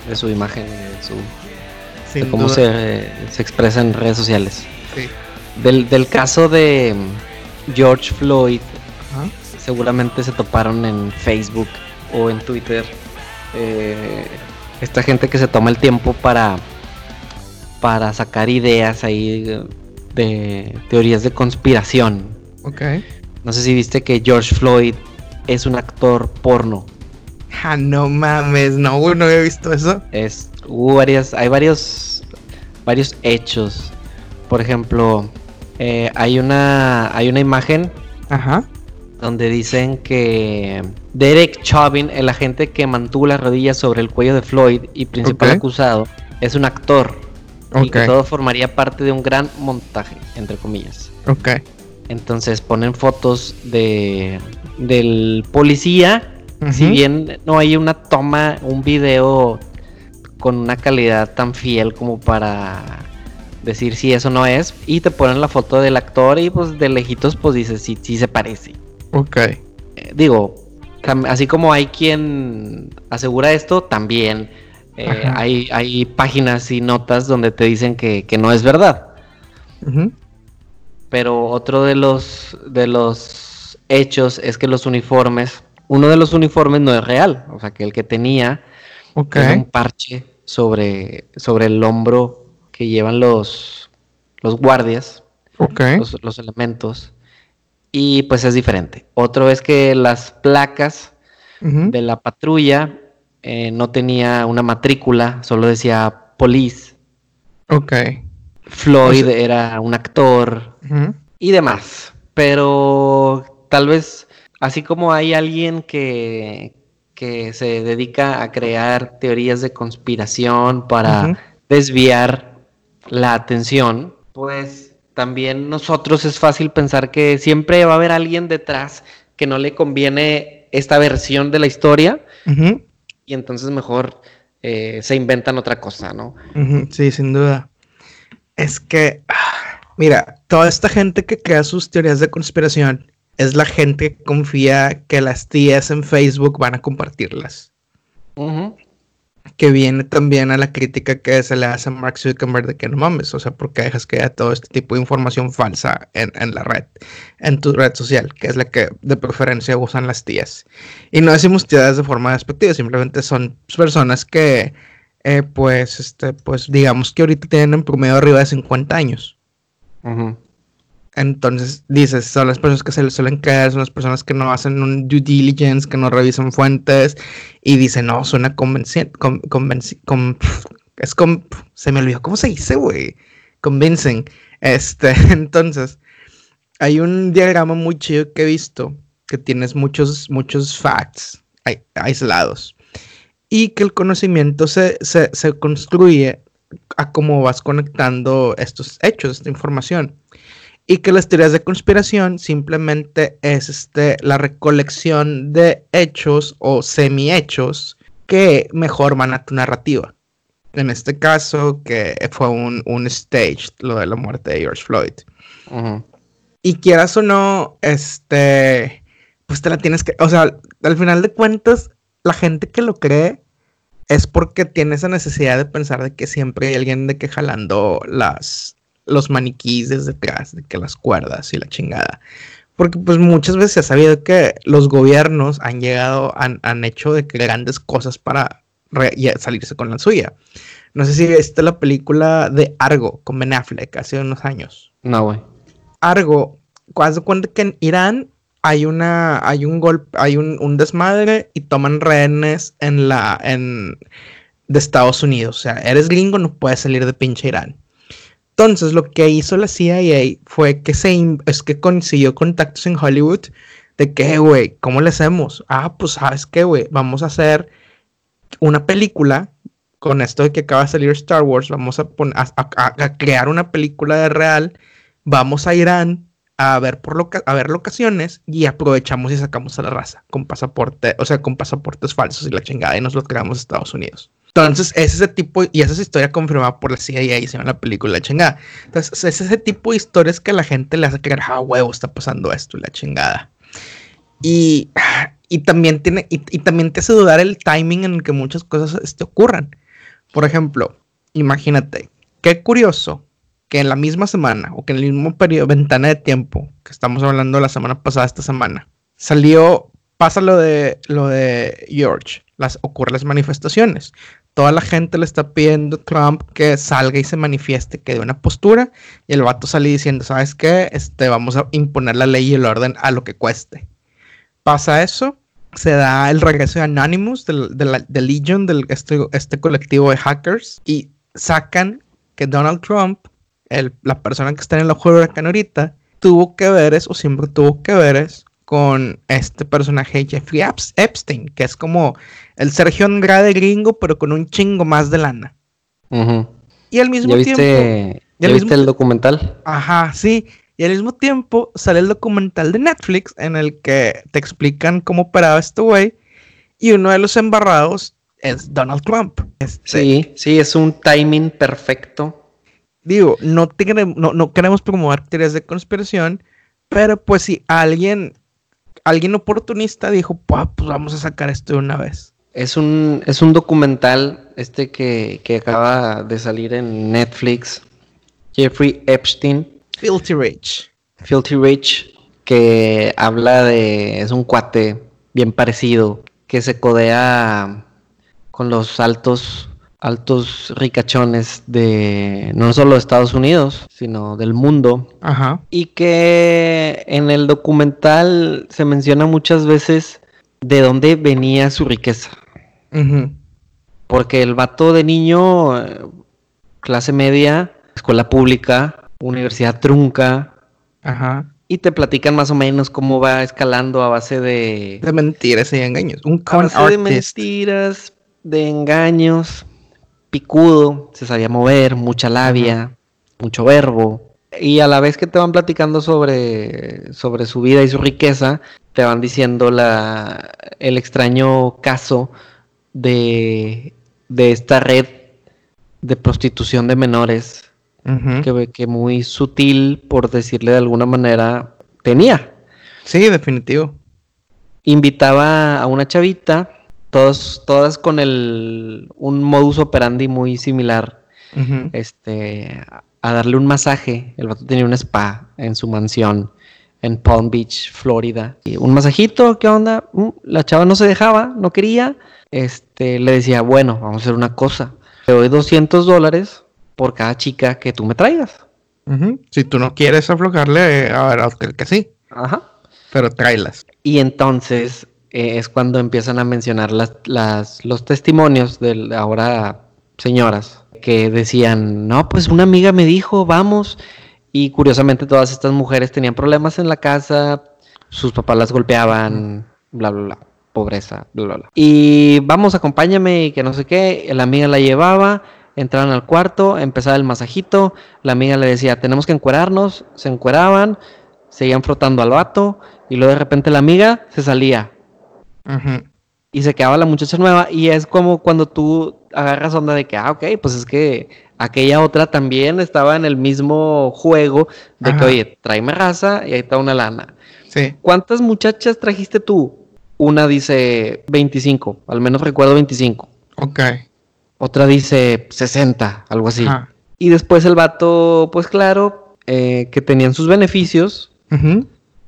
de, su imagen, de su de cómo se, expresa en redes sociales. Del, caso de George Floyd, seguramente se toparon en Facebook o en Twitter. Eh, esta gente que se toma el tiempo para, para sacar ideas ahí de teorías de conspiración. Ok. No sé si viste que George Floyd es un actor porno. Ah, no mames, no, no había visto eso. Es, hubo varias, hay varios, varios hechos. Por ejemplo, eh, hay una, hay una imagen. Ajá. Donde dicen que Derek Chauvin, el agente que mantuvo las rodillas sobre el cuello de Floyd y principal acusado, es un actor. Y que todo formaría parte de un gran montaje, entre comillas. Ok. Entonces ponen fotos de del policía si bien no hay una toma, un video con una calidad tan fiel como para decir si eso no es, y te ponen la foto del actor y pues de lejitos pues dices si sí, se parece. Ok. Eh, digo, así como hay quien asegura esto, también Eh, hay, hay, páginas y notas donde te dicen que, no es verdad. Pero otro de los, de los hechos es que los uniformes, uno de los uniformes no es real. O sea, que el que tenía un parche sobre, sobre el hombro que llevan los, los guardias, los, elementos, y pues es diferente. Otro es que las placas de la patrulla eh, no tenía una matrícula, solo decía police. Ok. Floyd era un actor y demás. Pero tal vez, así como hay alguien que, que se dedica a crear teorías de conspiración para desviar la atención, pues también nosotros es fácil pensar que siempre va a haber alguien detrás que no le conviene esta versión de la historia y entonces mejor eh, se inventan otra cosa, ¿no? Sí, sin duda. Es que, mira, toda esta gente que crea sus teorías de conspiración es la gente que confía que las tías en Facebook van a compartirlas. Que viene también a la crítica que se le hace a Mark Zuckerberg de que no mames, o sea, porque dejas que haya todo este tipo de información falsa en, la red, en tu red social, que es la que de preferencia usan las tías. Y no decimos tías de forma despectiva, simplemente son personas que, eh, pues, este, pues, digamos que ahorita tienen en promedio arriba de 50 años. Entonces, dices, son las personas que se les suelen caer, son las personas que no hacen un due diligence, que no revisan fuentes y dicen, no, suena convenciente, es como, se me olvidó, ¿cómo se dice, güey? Convincing. Este, entonces, hay un diagrama muy chido que he visto, que tienes muchos, muchos facts aislados y que el conocimiento se, se, se construye a cómo vas conectando estos hechos, esta información y que las teorías de conspiración simplemente es este, la recolección de hechos o semi-hechos que mejoran a tu narrativa. En este caso, que fue un, un stage, lo de la muerte de George Floyd. Y quieras o no, este, pues te la tienes que, o sea, al final de cuentas, la gente que lo cree es porque tiene esa necesidad de pensar de que siempre hay alguien de que jalando las, los maniquíes desde atrás, de que las cuerdas y la chingada. Porque pues muchas veces se ha sabido que los gobiernos han llegado, han, han hecho de grandes cosas para salirse con la suya. No sé si viste la película de Argo con Ben Affleck hace unos años. No, güey. Argo, cuando cuenta que en Irán hay una, hay un golpe, hay un, desmadre y toman rehenes en la, en, de Estados Unidos. O sea, eres gringo, no puedes salir de pinche Irán. Entonces, lo que hizo la CIA fue que se es que consiguió contactos en Hollywood de que, güey, ¿cómo le hacemos? Ah, pues sabes qué, güey, vamos a hacer una película con esto de que acaba de salir Star Wars, vamos a, poner, a, crear una película de real, vamos a Irán a ver por a ver locaciones y aprovechamos y sacamos a la raza con pasaporte, o sea, con pasaportes falsos y la chingada y nos lo creamos a Estados Unidos. Entonces, es ese tipo, y esa es historia confirmada por la CIA y se llama la película chingada. Entonces, es ese tipo de historias que la gente le hace creer, ah, huevo, está pasando esto y la chingada. Y, y también tiene, y, también te hace dudar el timing en el que muchas cosas este, ocurran. Por ejemplo, imagínate, qué curioso que en la misma semana o que en el mismo periodo, ventana de tiempo que estamos hablando la semana pasada, esta semana, salió, pasa lo de, lo de George, las, ocurren las manifestaciones toda la gente le está pidiendo a Trump que salga y se manifieste, que dé una postura, y el vato sale diciendo, ¿sabes qué? Este, vamos a imponer la ley y el orden a lo que cueste. Pasa eso, se da el regreso de Anonymous, de, la, Legion, del este, este, colectivo de hackers, y sacan que Donald Trump, el, la persona que está en el ojo de huracán ahorita, tuvo que ver eso, o siempre tuvo que ver eso con este personaje Jeffrey Epstein, que es como el Sergio Andrade gringo, pero con un chingo más de lana. Y al mismo tiempo. ¿Ya viste el documental? Ajá, sí. Y al mismo tiempo sale el documental de Netflix en el que te explican cómo operaba este güey. Y uno de los embarrados es Donald Trump. Este sí, sí, es un timing perfecto. Digo, no, no, no queremos promover teorías de conspiración, pero pues si alguien alguien oportunista dijo, pues vamos a sacar esto de una vez. Es un, es un documental este que, que acaba de salir en Netflix. Jeffrey Epstein. Filthy Rich. Filthy Rich, que habla de. Es un cuate bien parecido, que se codea con los altos, altos ricachones de no solo de Estados Unidos, sino del mundo. Ajá. Y que en el documental se menciona muchas veces de dónde venía su riqueza. Porque el vato de niño, clase media, escuela pública, universidad trunca, Ajá. y te platican más o menos cómo va escalando a base de, De mentiras y engaños. Un a con base de mentiras, de engaños, picudo, se sabía mover, mucha labia, mucho verbo. Y a la vez que te van platicando sobre, sobre su vida y su riqueza, te van diciendo la, el extraño caso de, de esta red de prostitución de menores que, que muy sutil, por decirle de alguna manera, tenía. Sí, definitivo. Invitaba a una chavita, todos, todas con el, un modus operandi muy similar, este, a darle un masaje. El vato tenía un spa en su mansión en Palm Beach, Florida. Y un masajito, ¿qué onda? Mm, La chava no se dejaba, no quería. Este, le decía, bueno, vamos a hacer una cosa. Te doy 200 dólares por cada chica que tú me traigas. Si tú no quieres aflojarle, a ver, hotel que sí. Ajá. Pero tráelas. Y entonces eh, es cuando empiezan a mencionar las, las, los testimonios de ahora señoras que decían, no, pues una amiga me dijo, vamos. Y curiosamente todas estas mujeres tenían problemas en la casa, sus papás las golpeaban, bla, bla, bla, pobreza, bla, bla, bla. Y vamos, acompáñame y que no sé qué. La amiga la llevaba, entraban al cuarto, empezaba el masajito, la amiga le decía, tenemos que encuerarnos, se encueraban, seguían frotando al vato y luego de repente la amiga se salía Y se quedaba la muchacha nueva y es como cuando tú agarras onda de que, ah, ok, pues es que aquella otra también estaba en el mismo juego de que, oye, tráeme raza y ahí está una lana. Sí. ¿Cuántas muchachas trajiste tú? Una dice 25, al menos recuerdo 25. Ok. Otra dice 60, algo así. Ajá. Y después el vato, pues claro, eh, que tenían sus beneficios,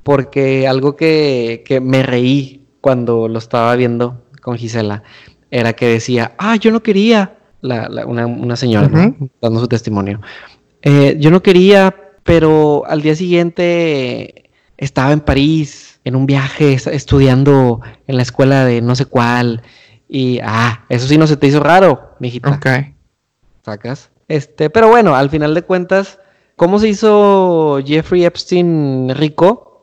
porque algo que, que me reí cuando lo estaba viendo con Gisela era que decía, ah, yo no quería, la, la- una, una señora dando su testimonio, "Eh, yo no quería, pero al día siguiente estaba en París, en un viaje, es- estudiando en la escuela de no sé cuál, y, ah, eso sí no se te hizo raro, mijita. Ok. ¿Sacas? Este, pero bueno, al final de cuentas, ¿cómo se hizo Jeffrey Epstein rico?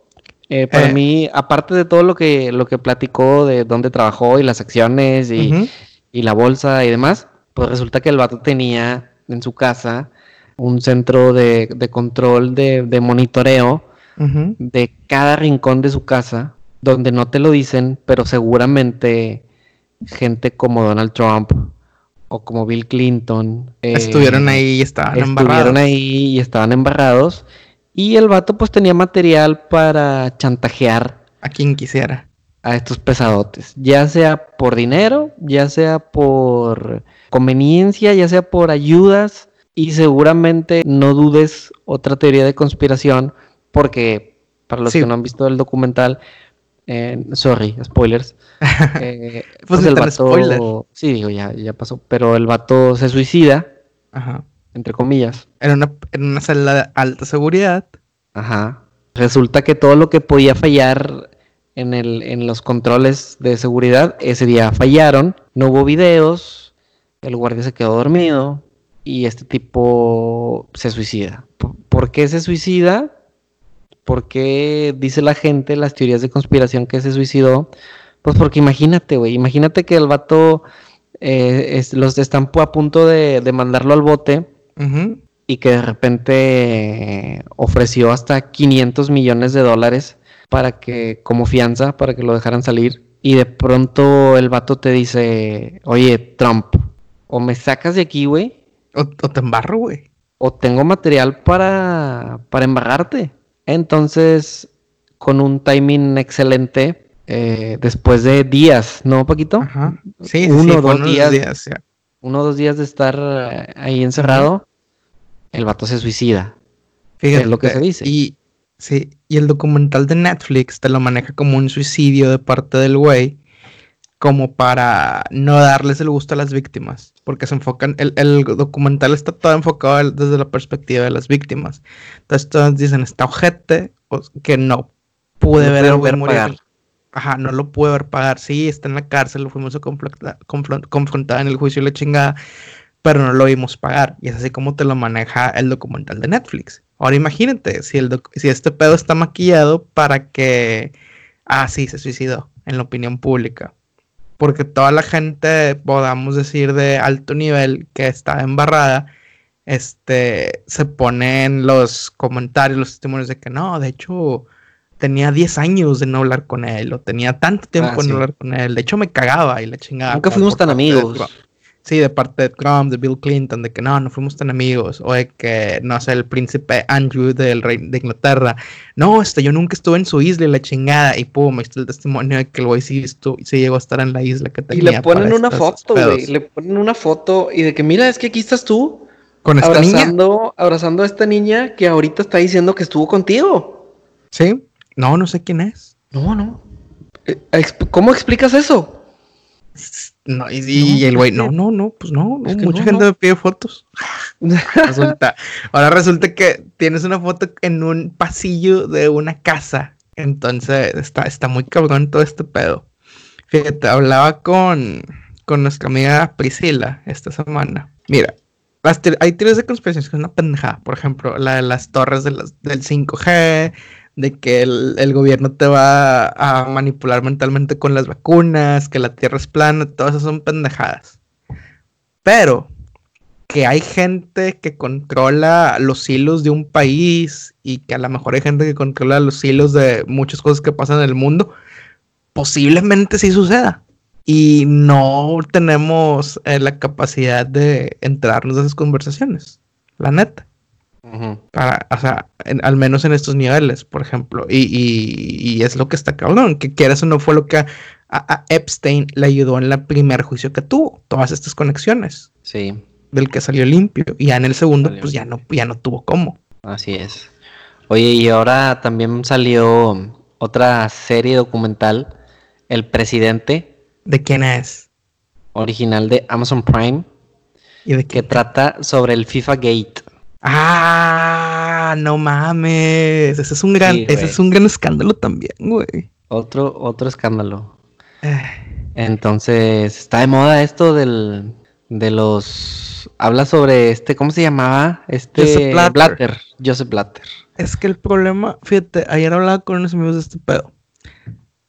Eh, para Eh. mí, aparte de todo lo que, lo que platicó de dónde trabajó y las acciones y, la bolsa y demás, pues resulta que el vato tenía en su casa un centro de, de control de, de monitoreo de cada rincón de su casa, donde no te lo dicen, pero seguramente gente como Donald Trump o como Bill Clinton eh, Estuvieron ahí y estaban estuvieron embarrados. ahí y estaban embarrados. Y el vato pues tenía material para chantajear A quien quisiera. a estos pesadotes, ya sea por dinero, ya sea por conveniencia, ya sea por ayudas y seguramente no dudes otra teoría de conspiración porque para los Sí. que no han visto el documental, eh, sorry, spoilers, eh, Pues pues el vato, spoiler. sí digo ya, ya pasó, pero el vato se suicida, Ajá. Entre comillas, En una, en una celda de alta seguridad. Ajá. Resulta que todo lo que podía fallar en, el, en los controles de seguridad, ese día fallaron. No hubo videos, el guardia se quedó dormido y este tipo se suicida. ¿Por, qué se suicida? ¿Por qué dice la gente, las teorías de conspiración que se suicidó? Pues porque imagínate, güey, imagínate que el vato eh, es- los están a punto de, de mandarlo al bote Y que de repente eh, ofreció hasta 500 millones de dólares para que, como fianza, para que lo dejaran salir. Y de pronto el vato te dice, oye, Trump, o me sacas de aquí, güey, O, o te embarro, güey. o tengo material para, para embarrarte. Entonces, con un timing excelente, eh, después de días, ¿no, Paquito? Ajá. Sí, Uno sí, dos días. ya. Uno o dos días de estar eh, ahí encerrado, el vato se suicida. Fíjate, Es lo que se dice. Y, sí, y el documental de Netflix te lo maneja como un suicidio de parte del güey, como para no darles el gusto a las víctimas, porque se enfocan, el, el documental está todo enfocado desde la perspectiva de las víctimas. Entonces todos dicen, está ojete, o- que no pude No ver, ver ver morir. Ajá, no lo pude ver pagar. Sí, está en la cárcel, lo fuimos a confrontar, confront- confrontar en el juicio y la chingada, pero no lo vimos pagar. Y es así como te lo maneja el documental de Netflix. Ahora imagínate, si, el si este pedo está maquillado para que, ah, sí, se suicidó en la opinión pública. Porque toda la gente, podamos decir, de alto nivel que está embarrada, este, se ponen los comentarios, los testimonios de que no, de hecho, tenía 10 años de no hablar con él, o tenía tanto tiempo Ah, de no hablar con él. De hecho, me cagaba y la chingada. Nunca fuimos tan de amigos. Sí, de parte de Trump, de Bill Clinton, de que no, no fuimos tan amigos, o de que, no sé, el príncipe Andrew del rey de Inglaterra, no, este, yo nunca estuve en su isla y la chingada, y pum, ahí está el testimonio de que el güey sí, sí llegó a estar en la isla que Y tenía. le ponen una foto, güey. Le ponen una foto y de que, mira, es que aquí estás tú, Con esta niña, abrazando, abrazando a esta niña que ahorita está diciendo que estuvo contigo. ¿sí? No, no sé quién es. No, no. Eh, ¿Cómo explicas eso? No, y, y No, el güey, es no, no, no, pues no, no, es que mucha no, gente no. me pide fotos. Resulta, ahora resulta que tienes una foto en un pasillo de una casa. Entonces está, está muy cabrón todo este pedo. Fíjate, hablaba con, con nuestra amiga Priscila esta semana. Mira, las te- hay teorías de conspiración que es una pendejada. Por ejemplo, la de las torres de las- del 5G, de que el, el gobierno te va a manipular mentalmente con las vacunas, que la tierra es plana, todas esas son pendejadas. Pero que hay gente que controla los hilos de un país y que a lo mejor hay gente que controla los hilos de muchas cosas que pasan en el mundo, posiblemente sí suceda. Y no tenemos eh, la capacidad de entrarnos a esas conversaciones, la neta. Para, o sea, en- al menos en estos niveles, por ejemplo. Y, y- y es lo que está cabrón, que quieras o no fue lo que a, a Epstein le ayudó en el primer juicio que tuvo, todas estas conexiones Sí, del que salió limpio. Y ya en el segundo, Salió pues ya no, ya no tuvo cómo. así es. Oye, y ahora también salió otra serie documental, El Presidente, ¿De quién es? original de Amazon Prime, ¿Y de que trata sobre el FIFA Gate. Ah, no mames. Ese es un gran, Sí, ese es un gran escándalo también, güey. Otro, otro escándalo. Entonces, está de moda esto del, de los... Habla sobre este, ¿cómo se llamaba? Este... Joseph Blatter. Blatter. Joseph Blatter. Es que el problema, fíjate, ayer hablaba con unos amigos de este pedo.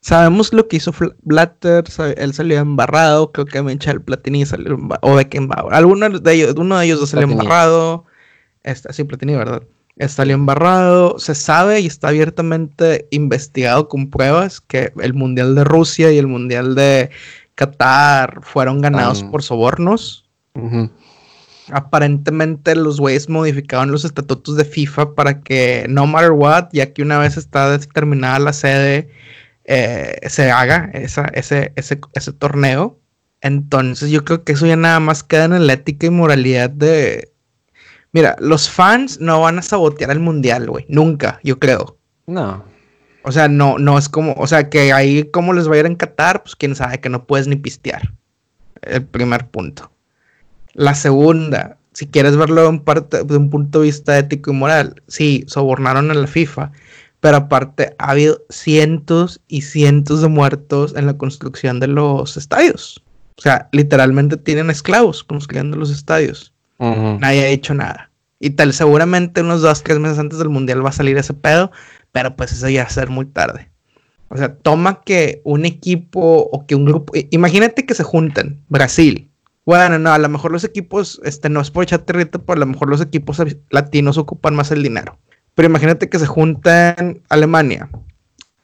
Sabemos lo que hizo Blatter, él salió embarrado, creo que Michel Platini salió o Beckenbauer, alguno de ellos, uno de ellos salió Platini. embarrado, este, sí, Platini, ¿verdad? Salió embarrado, se sabe y está abiertamente investigado con pruebas que el Mundial de Rusia y el Mundial de Qatar fueron ganados Tan- por sobornos. Aparentemente los güeyes modificaron los estatutos de FIFA para que no matter what, ya que una vez está determinada la sede, eh, se haga esa, ese, ese, ese torneo. Entonces yo creo que eso ya nada más queda en la ética y moralidad de... Mira, los fans no van a sabotear el mundial, güey. Nunca, yo creo. No. O sea, no, no es como, o sea, que ahí como les va a ir en Qatar, pues quién sabe que no puedes ni pistear. El primer punto. La segunda, si quieres verlo en parte, de un punto de vista ético y moral, sí, sobornaron a la FIFA, pero aparte ha habido cientos y cientos de muertos en la construcción de los estadios. O sea, literalmente tienen esclavos construyendo los estadios. Nadie ha dicho nada. Y tal, seguramente unos dos, tres meses antes del mundial va a salir ese pedo, pero pues eso ya va a ser muy tarde. O sea, toma que un equipo o que un grupo, imagínate que se juntan, Brasil. Bueno, no, a lo mejor los equipos, este, no es por rita, pero a lo mejor los equipos latinos ocupan más el dinero. Pero imagínate que se juntan Alemania,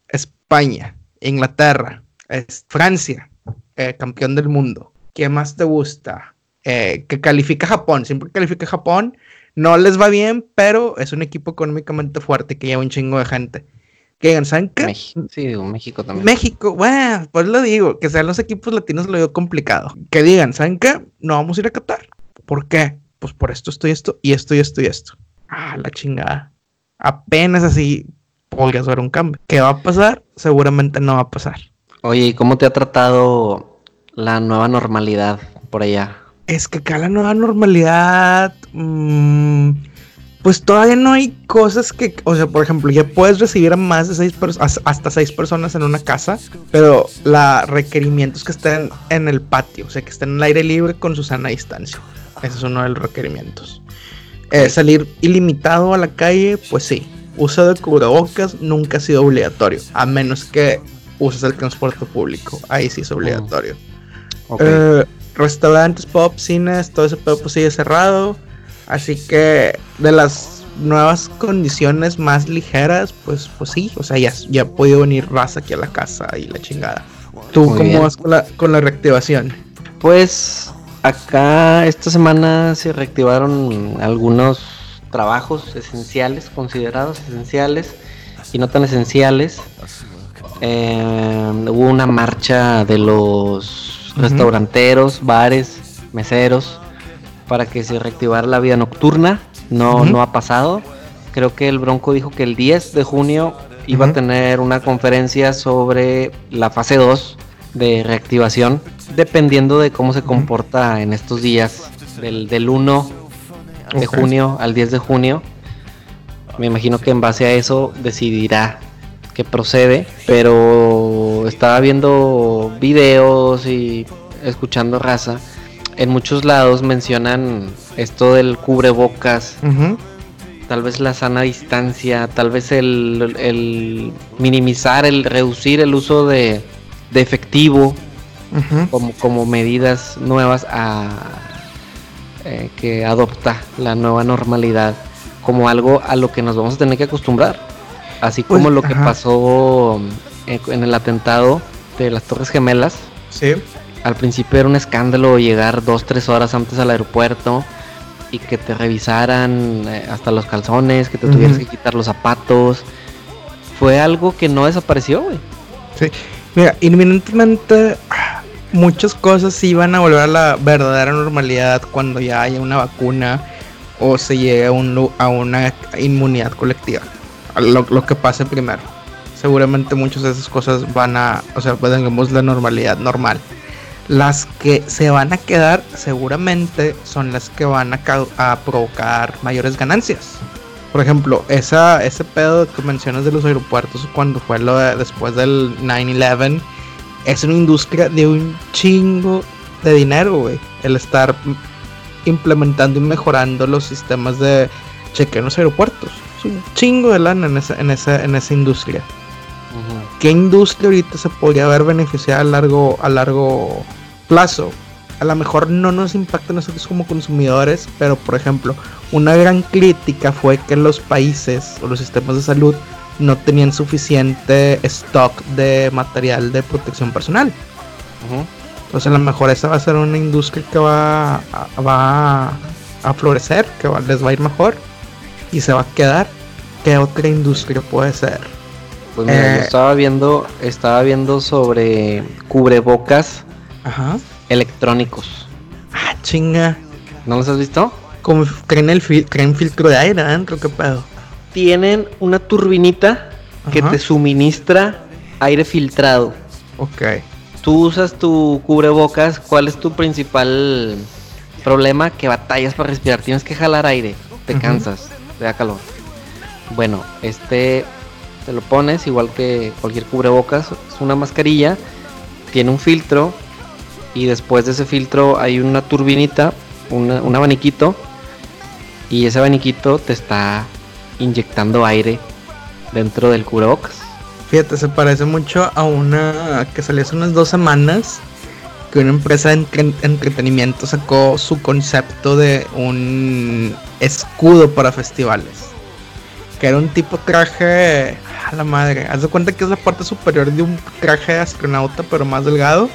España, Inglaterra, es- Francia, eh, campeón del mundo. ¿Qué más te gusta? Eh, que califica Japón, siempre califica Japón. No les va bien, pero es un equipo económicamente fuerte que lleva un chingo de gente. Que digan, ¿saben qué? México. Sí, digo, México también. México, bueno, pues lo digo, que sean los equipos latinos lo digo complicado. Que digan, ¿saben qué? No vamos a ir a Qatar. ¿Por qué? Pues por esto, esto y esto, y esto y esto y esto. Ah, la chingada. Apenas así podrías ver un cambio. ¿Qué va a pasar? Seguramente no va a pasar. Oye, ¿y cómo te ha tratado la nueva normalidad por allá? Es que acá la nueva normalidad. mmm, pues todavía no hay cosas que, o sea, por ejemplo, ya puedes recibir a más de seis personas, hasta seis personas en una casa, pero la requerimiento es que estén en el patio, o sea, que estén en el aire libre con su sana distancia. Ese es uno de los requerimientos. Eh, salir ilimitado a la calle, pues sí. Uso de cubrebocas nunca ha sido obligatorio, a menos que uses el transporte público. Ahí sí es obligatorio. Eh, restaurantes, pop, cines, todo ese pedo pues sigue cerrado. Así que de las nuevas condiciones más ligeras, pues, pues sí, o sea, ya, ya ha podido venir raza aquí a la casa y la chingada. ¿Tú Muy cómo bien. vas con la, con la reactivación? Pues acá esta semana se reactivaron algunos trabajos esenciales, considerados esenciales y no tan esenciales. Eh, hubo una marcha de los Restauranteros, bares, meseros para que se reactivara la vida nocturna. No, no ha pasado. Creo que el Bronco dijo que el 10 de junio iba a tener una conferencia sobre la fase 2 de reactivación, dependiendo de cómo se comporta en estos días, del, del 1 de junio al 10 de junio. Me imagino que en base a eso decidirá que procede, pero estaba viendo videos y escuchando raza. En muchos lados mencionan esto del cubrebocas, tal vez la sana distancia, tal vez el, el minimizar, el reducir el uso de, de efectivo como, como medidas nuevas a, eh, que adopta la nueva normalidad como algo a lo que nos vamos a tener que acostumbrar. Así Pues, como lo que ajá. pasó en el atentado de las Torres Gemelas. Sí. Al principio era un escándalo llegar dos, tres horas antes al aeropuerto y que te revisaran eh, hasta los calzones, que te tuvieras que quitar los zapatos. Fue algo que no desapareció, güey. Mira, inminentemente muchas cosas sí van a volver a la verdadera normalidad cuando ya haya una vacuna o se llegue a, un, a una inmunidad colectiva. Lo, lo que pase primero. Seguramente muchas de esas cosas van a, o sea, pues tengamos la normalidad normal. Las que se van a quedar seguramente son las que van a, provocar mayores ganancias. Por ejemplo, esa, ese pedo que mencionas de los aeropuertos cuando fue después del 9-11 es una industria de un chingo de dinero, güey. El estar implementando y mejorando los sistemas de chequeo en los aeropuertos. Es un chingo de lana en esa, en esa, en esa industria. ¿Qué industria ahorita se podría haber beneficiado a largo, a largo plazo? A lo mejor no nos impacta a nosotros como consumidores, pero por ejemplo, una gran crítica fue que los países o los sistemas de salud no tenían suficiente stock de material de protección personal. Entonces a lo mejor esa va a ser una industria que va a, va a florecer, que va- les va a ir mejor y se va a quedar. ¿Qué otra industria puede ser? Pues mira, yo Eh. estaba viendo, estaba viendo sobre cubrebocas Ajá. electrónicos. Ah, chinga. ¿No los has visto? Como creen el fil- creen filtro de aire adentro, qué pedo. Tienen una turbinita que te suministra aire filtrado. Ok. Tú usas tu cubrebocas, ¿cuál es tu principal problema? Que batallas para respirar, tienes que jalar aire, te cansas, te da calor. Bueno, este te lo pones igual que cualquier cubrebocas, es una mascarilla, tiene un filtro y después de ese filtro hay una turbinita, una- un abaniquito y ese abaniquito te está inyectando aire dentro del cubrebocas. Fíjate, se parece mucho a una que salió hace unas dos semanas. Que una empresa de entre- entretenimiento sacó su concepto de un escudo para festivales. Que era un tipo traje. A la madre. Haz de cuenta que es la parte superior de un traje de astronauta, pero más delgado.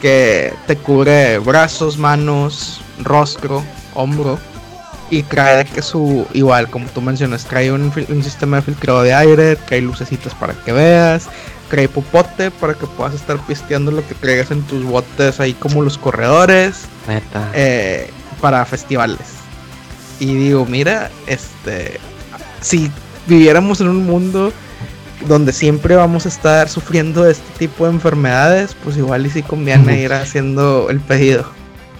Que te cubre brazos, manos, rostro, hombro Y trae que su, igual como tú mencionas, trae un, un sistema de filtrado de aire, trae lucecitas para que veas, trae popote para que puedas estar pisteando lo que traigas en tus botes ahí como los corredores. Neta. Eh, para festivales. Y digo, mira, este, si viviéramos en un mundo donde siempre vamos a estar sufriendo este tipo de enfermedades, pues igual y si conviene ir haciendo el pedido.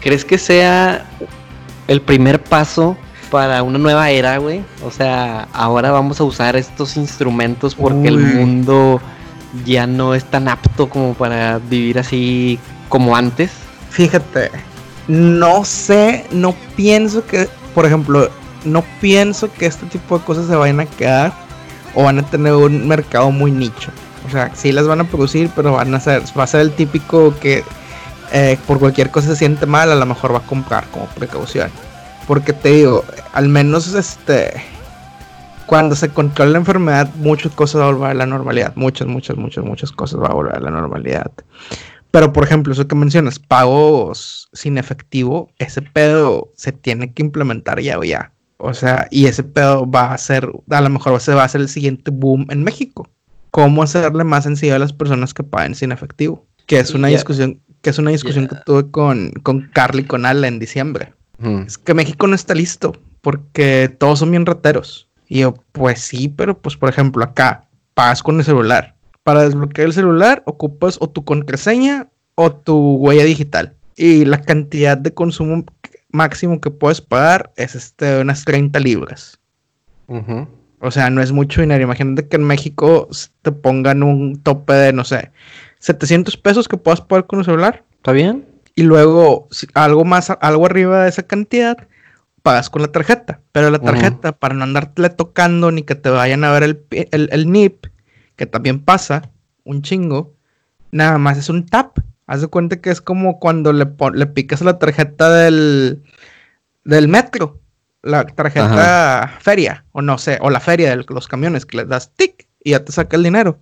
¿Crees que sea el primer paso para una nueva era, güey? O sea, ahora vamos a usar estos instrumentos porque el mundo ya no es tan apto como para vivir así como antes. Fíjate, no sé, no pienso que, por ejemplo, no pienso que este tipo de cosas se vayan a quedar o van a tener un mercado muy nicho. O sea, sí las van a producir, pero van a ser, va a ser el típico que eh, por cualquier cosa se siente mal, a lo mejor va a comprar como precaución. Porque te digo, al menos este, cuando se controla la enfermedad, muchas cosas van a volver a la normalidad. Muchas, muchas, muchas, muchas cosas van a volver a la normalidad. Pero, por ejemplo, eso que mencionas, pagos sin efectivo, ese pedo se tiene que implementar ya o ya. O sea, y ese pedo va a ser, a lo mejor se va a hacer el siguiente boom en México. ¿Cómo hacerle más sencillo a las personas que paguen sin efectivo? Que es una discusión, que es una discusión que tuve con, con Carly y con Ala en diciembre. Es que México no está listo porque todos son bien rateros. Y yo, pues sí, pero pues por ejemplo acá, pagas con el celular para desbloquear el celular ocupas o tu contraseña o tu huella digital. Y la cantidad de consumo máximo que puedes pagar es este, unas 30 libras. O sea, no es mucho dinero. Imagínate que en México te pongan un tope de, no sé, 700 pesos que puedas pagar con el celular. ¿Está bien? Y luego, algo más, algo arriba de esa cantidad, pagas con la tarjeta. Pero la tarjeta, para no andarte tocando ni que te vayan a ver el, el, el NIP, que también pasa un chingo, nada más es un tap. Haz de cuenta que es como cuando le, le picas la tarjeta del, del metro, la tarjeta feria, o no sé, o la feria de los camiones, que le das tic y ya te saca el dinero.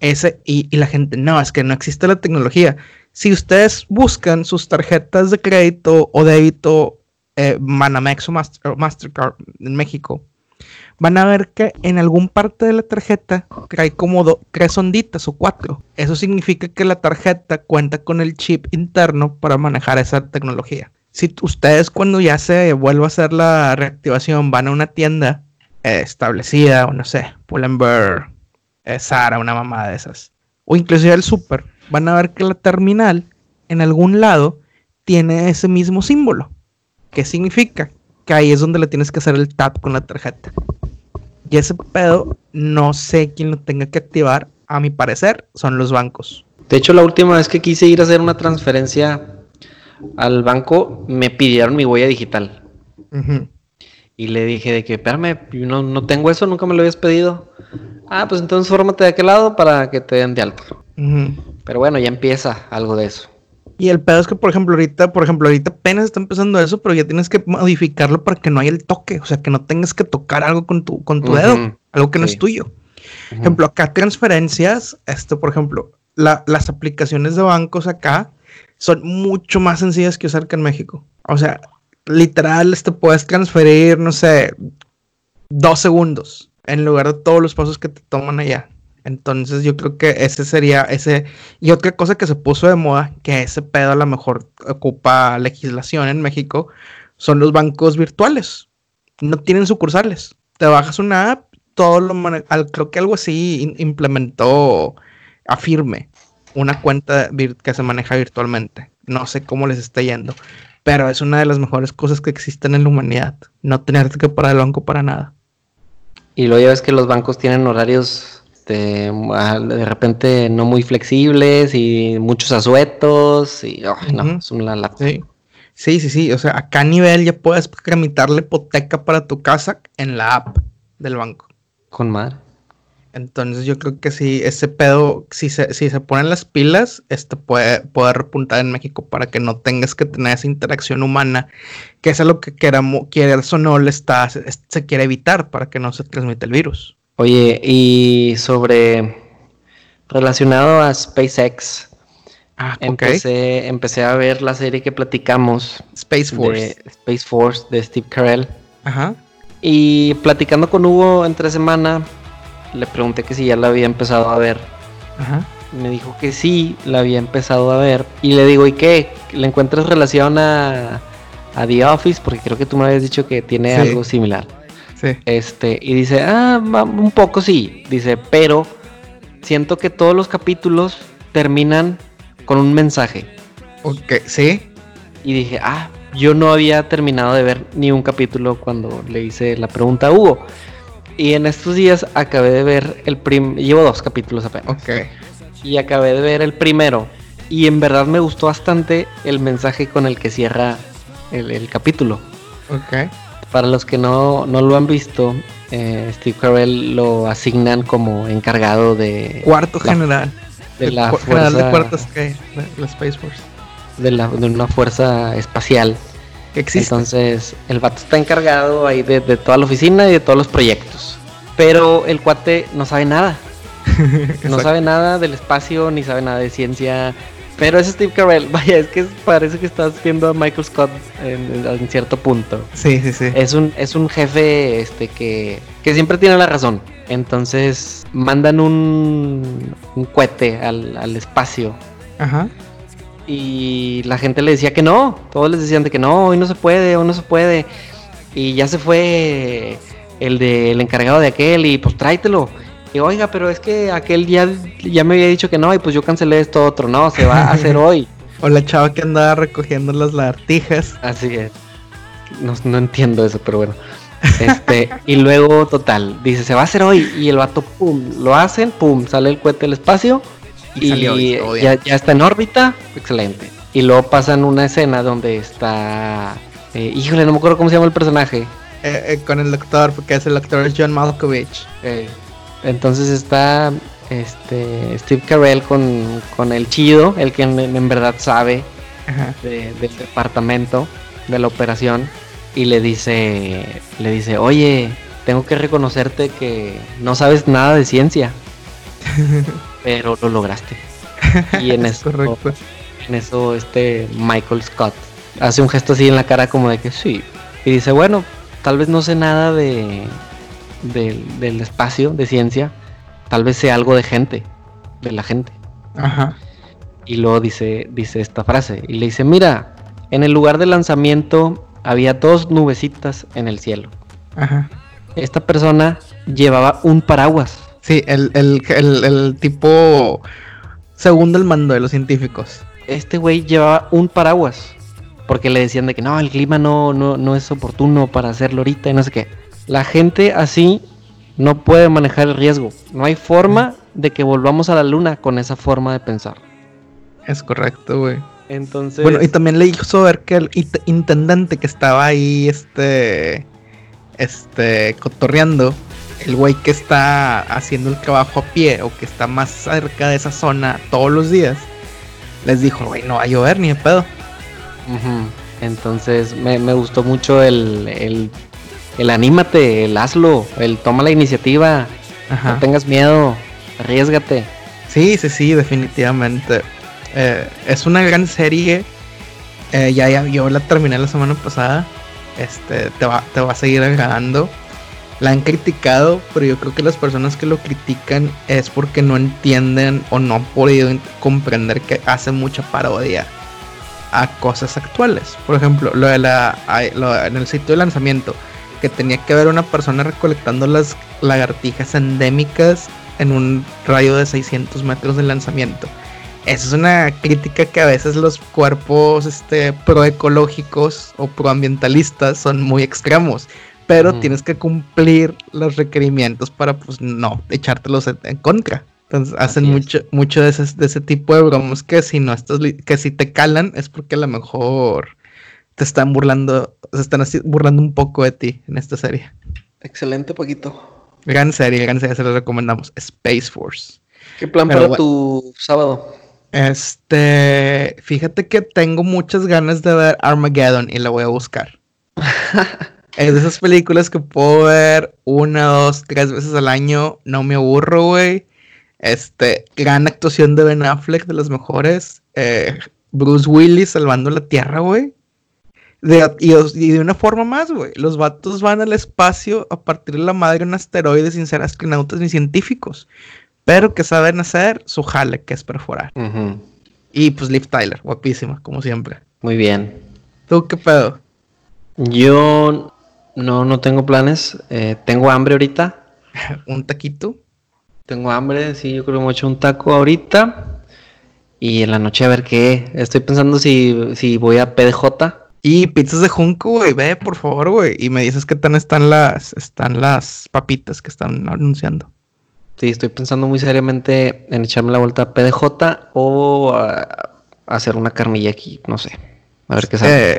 Ese, y, la gente, no, es que no existe la tecnología. Si ustedes buscan sus tarjetas de crédito o débito, eh, Manamex o Mastercard en México, van a ver que en algún parte de la tarjeta trae como tres onditas o cuatro. Eso significa que la tarjeta cuenta con el chip interno para manejar esa tecnología. Si ustedes cuando ya se vuelva a hacer la reactivación van a una tienda eh, establecida o no sé, Pull&Bear, eh, Sara, una mamada de esas, o inclusive el super, van a ver que la terminal en algún lado tiene ese mismo símbolo. ¿Qué significa? Que ahí es donde le tienes que hacer el tap con la tarjeta. Y ese pedo, no sé quién lo tenga que activar. A mi parecer, son los bancos. De hecho, la última vez que quise ir a hacer una transferencia al banco, me pidieron mi huella digital. Y le dije de que, espérame, no, no tengo eso, nunca me lo habías pedido. Ah, pues entonces fórmate de aquel lado para que te den de alto. Pero bueno, ya empieza algo de eso. Y el pedo es que, por ejemplo, ahorita, por ejemplo, ahorita apenas está empezando eso, pero ya tienes que modificarlo para que no haya el toque. O sea, que no tengas que tocar algo con tu, con tu dedo, algo que no es tuyo. Por ejemplo, acá transferencias, esto, por ejemplo, las aplicaciones de bancos acá son mucho más sencillas que usar que en México. O sea, literal, este puedes transferir, no sé, dos segundos en lugar de todos los pasos que te toman allá. Entonces yo creo que ese sería ese. Y otra cosa que se puso de moda, que ese pedo a lo mejor ocupa legislación en México, son los bancos virtuales. No tienen sucursales. Te bajas una app, todo lo creo que algo así implementó Afirme, una cuenta que se maneja virtualmente. No sé cómo les está yendo, pero es una de las mejores cosas que existen en la humanidad. No tenerte que parar el banco para nada. Y luego ya ves que los bancos tienen horarios este, de repente no muy flexibles y muchos asuetos y no, es una lata. Sí. sí, sí, sí, o sea, a nivel ya puedes tramitar la hipoteca para tu casa en la app del banco. Con madre. Entonces yo creo que si ese pedo, si se, si se ponen las pilas, este puede, puede repuntar en México para que no tengas que tener esa interacción humana, que es lo que queramos, quieras o no le está, se quiere evitar para que no se transmita el virus. Oye, y sobre relacionado a SpaceX, Ah, empecé, empecé a ver la serie que platicamos Space Force. de Space Force de Steve Carell. Ajá. Y platicando con Hugo entre semana, le pregunté que si ya la había empezado a ver. Ajá. Me dijo que sí, la había empezado a ver. Y le digo, ¿y qué? ¿Le encuentras relación a, a The Office? Porque creo que tú me habías dicho que tiene Sí. algo similar. Sí. Este, y dice, ah, un poco sí. Dice, pero siento que todos los capítulos terminan con un mensaje. Ok, sí. Y dije, ah, yo no había terminado de ver ni un capítulo cuando le hice la pregunta a Hugo. Y en estos días acabé de ver el prim... Llevo dos capítulos apenas. Ok. Y acabé de ver el primero. Y en verdad me gustó bastante el mensaje con el que cierra el, el capítulo. Ok. Para los que no, no lo han visto, eh, Steve Carell lo asignan como encargado de, Cuarto La- general. de la cu- general de fuerza que de la Space Force. de, la- de una fuerza espacial. Que existe. Entonces, el vato está encargado ahí de, de toda la oficina y de todos los proyectos. Pero el cuate no sabe nada. No sabe nada del espacio, ni sabe nada de ciencia. Pero es Steve Carell. Vaya, es que parece que estás viendo a Michael Scott en, en cierto punto. Sí, sí, sí. Es un, es un jefe este que, que siempre tiene la razón. Entonces mandan un, un cohete al, al espacio Ajá. y la gente le decía que no. Todos les decían de que no, hoy no se puede, hoy no se puede. Y ya se fue el del encargado de aquel y pues tráetelo. Y oiga, pero es que aquel ya, ya me había dicho que no y pues yo cancelé esto otro. No, se va a hacer hoy. O la chava que andaba recogiendo las lagartijas. Así es. No, no entiendo eso, pero bueno. Este, y luego, total, dice, se va a hacer hoy. Y el vato, pum, lo hacen, pum, sale el cohete del espacio. Y salió, ya, ya está en órbita. Excelente. Y luego pasan una escena donde está. eh, híjole, no me acuerdo cómo se llama el personaje. Eh, eh, con el doctor, porque ese doctor es John Malkovich. Entonces está este Steve Carell con, con el chido, el que en, en verdad sabe de- del departamento de la operación y le dice le dice oye tengo que reconocerte que no sabes nada de ciencia pero lo lograste y en Es eso correcto. en eso este Michael Scott hace un gesto así en la cara como de que sí y dice bueno tal vez no sé nada de del, del espacio de ciencia tal vez sé algo de gente de la gente Ajá. y luego dice, dice esta frase. Y le dice, mira, en el lugar del lanzamiento había dos nubecitas en el cielo. Ajá. Esta persona llevaba un paraguas. Sí, el, el, el, el tipo segundo el mando de los científicos. Este güey llevaba un paraguas. Porque le decían de que no, el clima no, no, no es oportuno para hacerlo ahorita y no sé qué. La gente así no puede manejar el riesgo. No hay forma de que volvamos a la luna con esa forma de pensar. Es correcto, güey. Entonces... Bueno, y también le hizo ver que el intendente que estaba ahí, este, este, cotorreando, el güey que está haciendo el trabajo a pie o que está más cerca de esa zona todos los días, les dijo, güey, no va a llover ni de pedo. Entonces me, me gustó mucho el, el, el anímate, el hazlo, el toma la iniciativa, Ajá. no tengas miedo, arriesgate. Sí, sí, sí, definitivamente. Eh, es una gran serie. Eh, ya, ya, yo la terminé la semana pasada. Este, te va, te va a seguir agradando. La han criticado, pero yo creo que las personas que lo critican es porque no entienden o no han podido en- comprender que hace mucha parodia a cosas actuales. Por ejemplo, lo de la lo en el sitio de lanzamiento, que tenía que haber una persona recolectando las lagartijas endémicas en un radio de 600 metros del lanzamiento. Esa es una crítica que a veces los cuerpos este, proecológicos o proambientalistas son muy extremos. Pero tienes que cumplir los requerimientos para, pues, no echártelos en, contra. Entonces, hacen mucho, mucho de, ese, de ese tipo de bromas que si no estás, que si te calan es porque a lo mejor te están burlando, se están así burlando un poco de ti en esta serie. Excelente, Paquito. Gran serie, gran serie, se la recomendamos. Space Force. ¿Qué plan Pero para bueno. tu sábado? Este, fíjate que tengo muchas ganas de ver Armageddon y la voy a buscar. es de esas películas que puedo ver una, dos, tres veces al año, no me aburro, güey. Este, gran actuación de Ben Affleck, de las mejores. Eh, Bruce Willis salvando la tierra, güey. De, y, y, de una forma más, güey. Los vatos van al espacio a partir de la madre de un asteroide sin ser astronautas ni científicos. Pero que saben hacer su jale, que es perforar. Y pues Liv Tyler, guapísima, como siempre. Muy bien. ¿Tú qué pedo? Yo no, no tengo planes. Eh, tengo hambre ahorita. ¿Un taquito? Tengo hambre, sí, yo creo que me he hecho un taco ahorita. Y en la noche a ver qué. Estoy pensando si, si voy a PDJ. Y pizzas de Junco, güey, ve, por favor, güey. Y me dices qué tan están las, están las papitas que están anunciando. Sí, estoy pensando muy seriamente en echarme la vuelta a PDJ o a, hacer una carmilla aquí, no sé. A ver qué sale. Eh,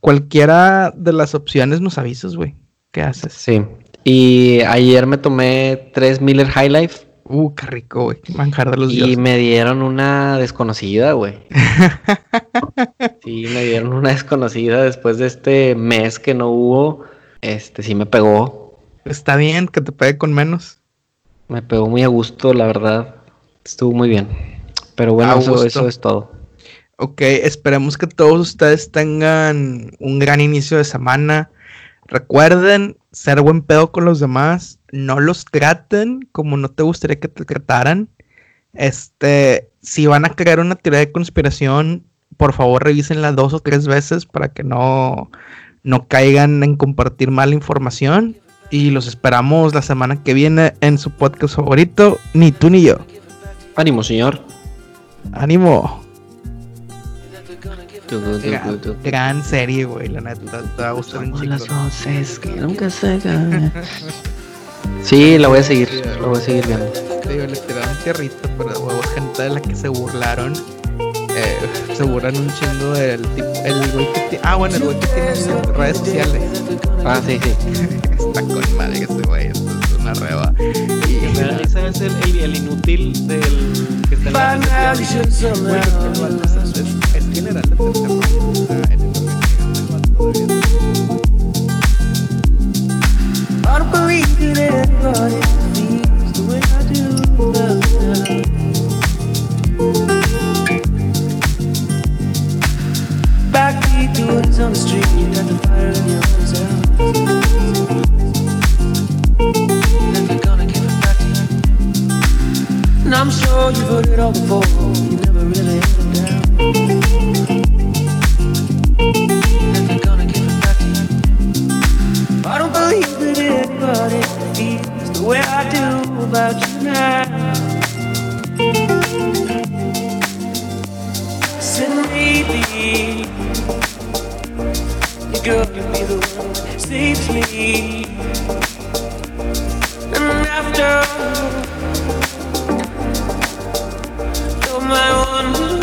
cualquiera de las opciones nos avisas, güey. ¿Qué haces? Sí. Y ayer me tomé tres Miller High Life. Uh, qué rico, güey. Manjar de los Y me dieron una desconocida, güey. sí, me dieron una desconocida después de este mes que no hubo. Este sí me pegó. Está bien que te pegue con menos. Me pegó muy a gusto, la verdad. Estuvo muy bien. Pero bueno, eso, eso, es todo. Ok, esperemos que todos ustedes tengan un gran inicio de semana. Recuerden ser buen pedo con los demás. No los traten como no te gustaría que te trataran. Este, si van a crear una teoría de conspiración, por favor revísenla dos o tres veces para que no, no caigan en compartir mala información y los esperamos la semana que viene en su podcast favorito, Ni tú ni yo. Ánimo, señor. Ánimo. Gran, serie, güey, la neta, te va a gustar un chico. Las voces que nunca se Sí, la voy a seguir, la voy a seguir viendo. Digo, le tiraron tierrita, pero hubo gente de la que se burlaron. Eh, se burlan un chingo del tipo, el güey que tiene, ah bueno, el güey que tiene redes sociales. Ah, sí, sí. Está con madre ese güey, es una reba. Y me da risa es el, el, el, inútil del que está en la es, es, es general. Backbeat on the street, you got the fire in your eyes out. And they're gonna give it back to you. And I'm sure you've heard it all before. You never really had it down. That they're gonna give it back to you. I don't believe that anybody feels the way I do about you now. You're gonna be the one that saves me. And after you're my By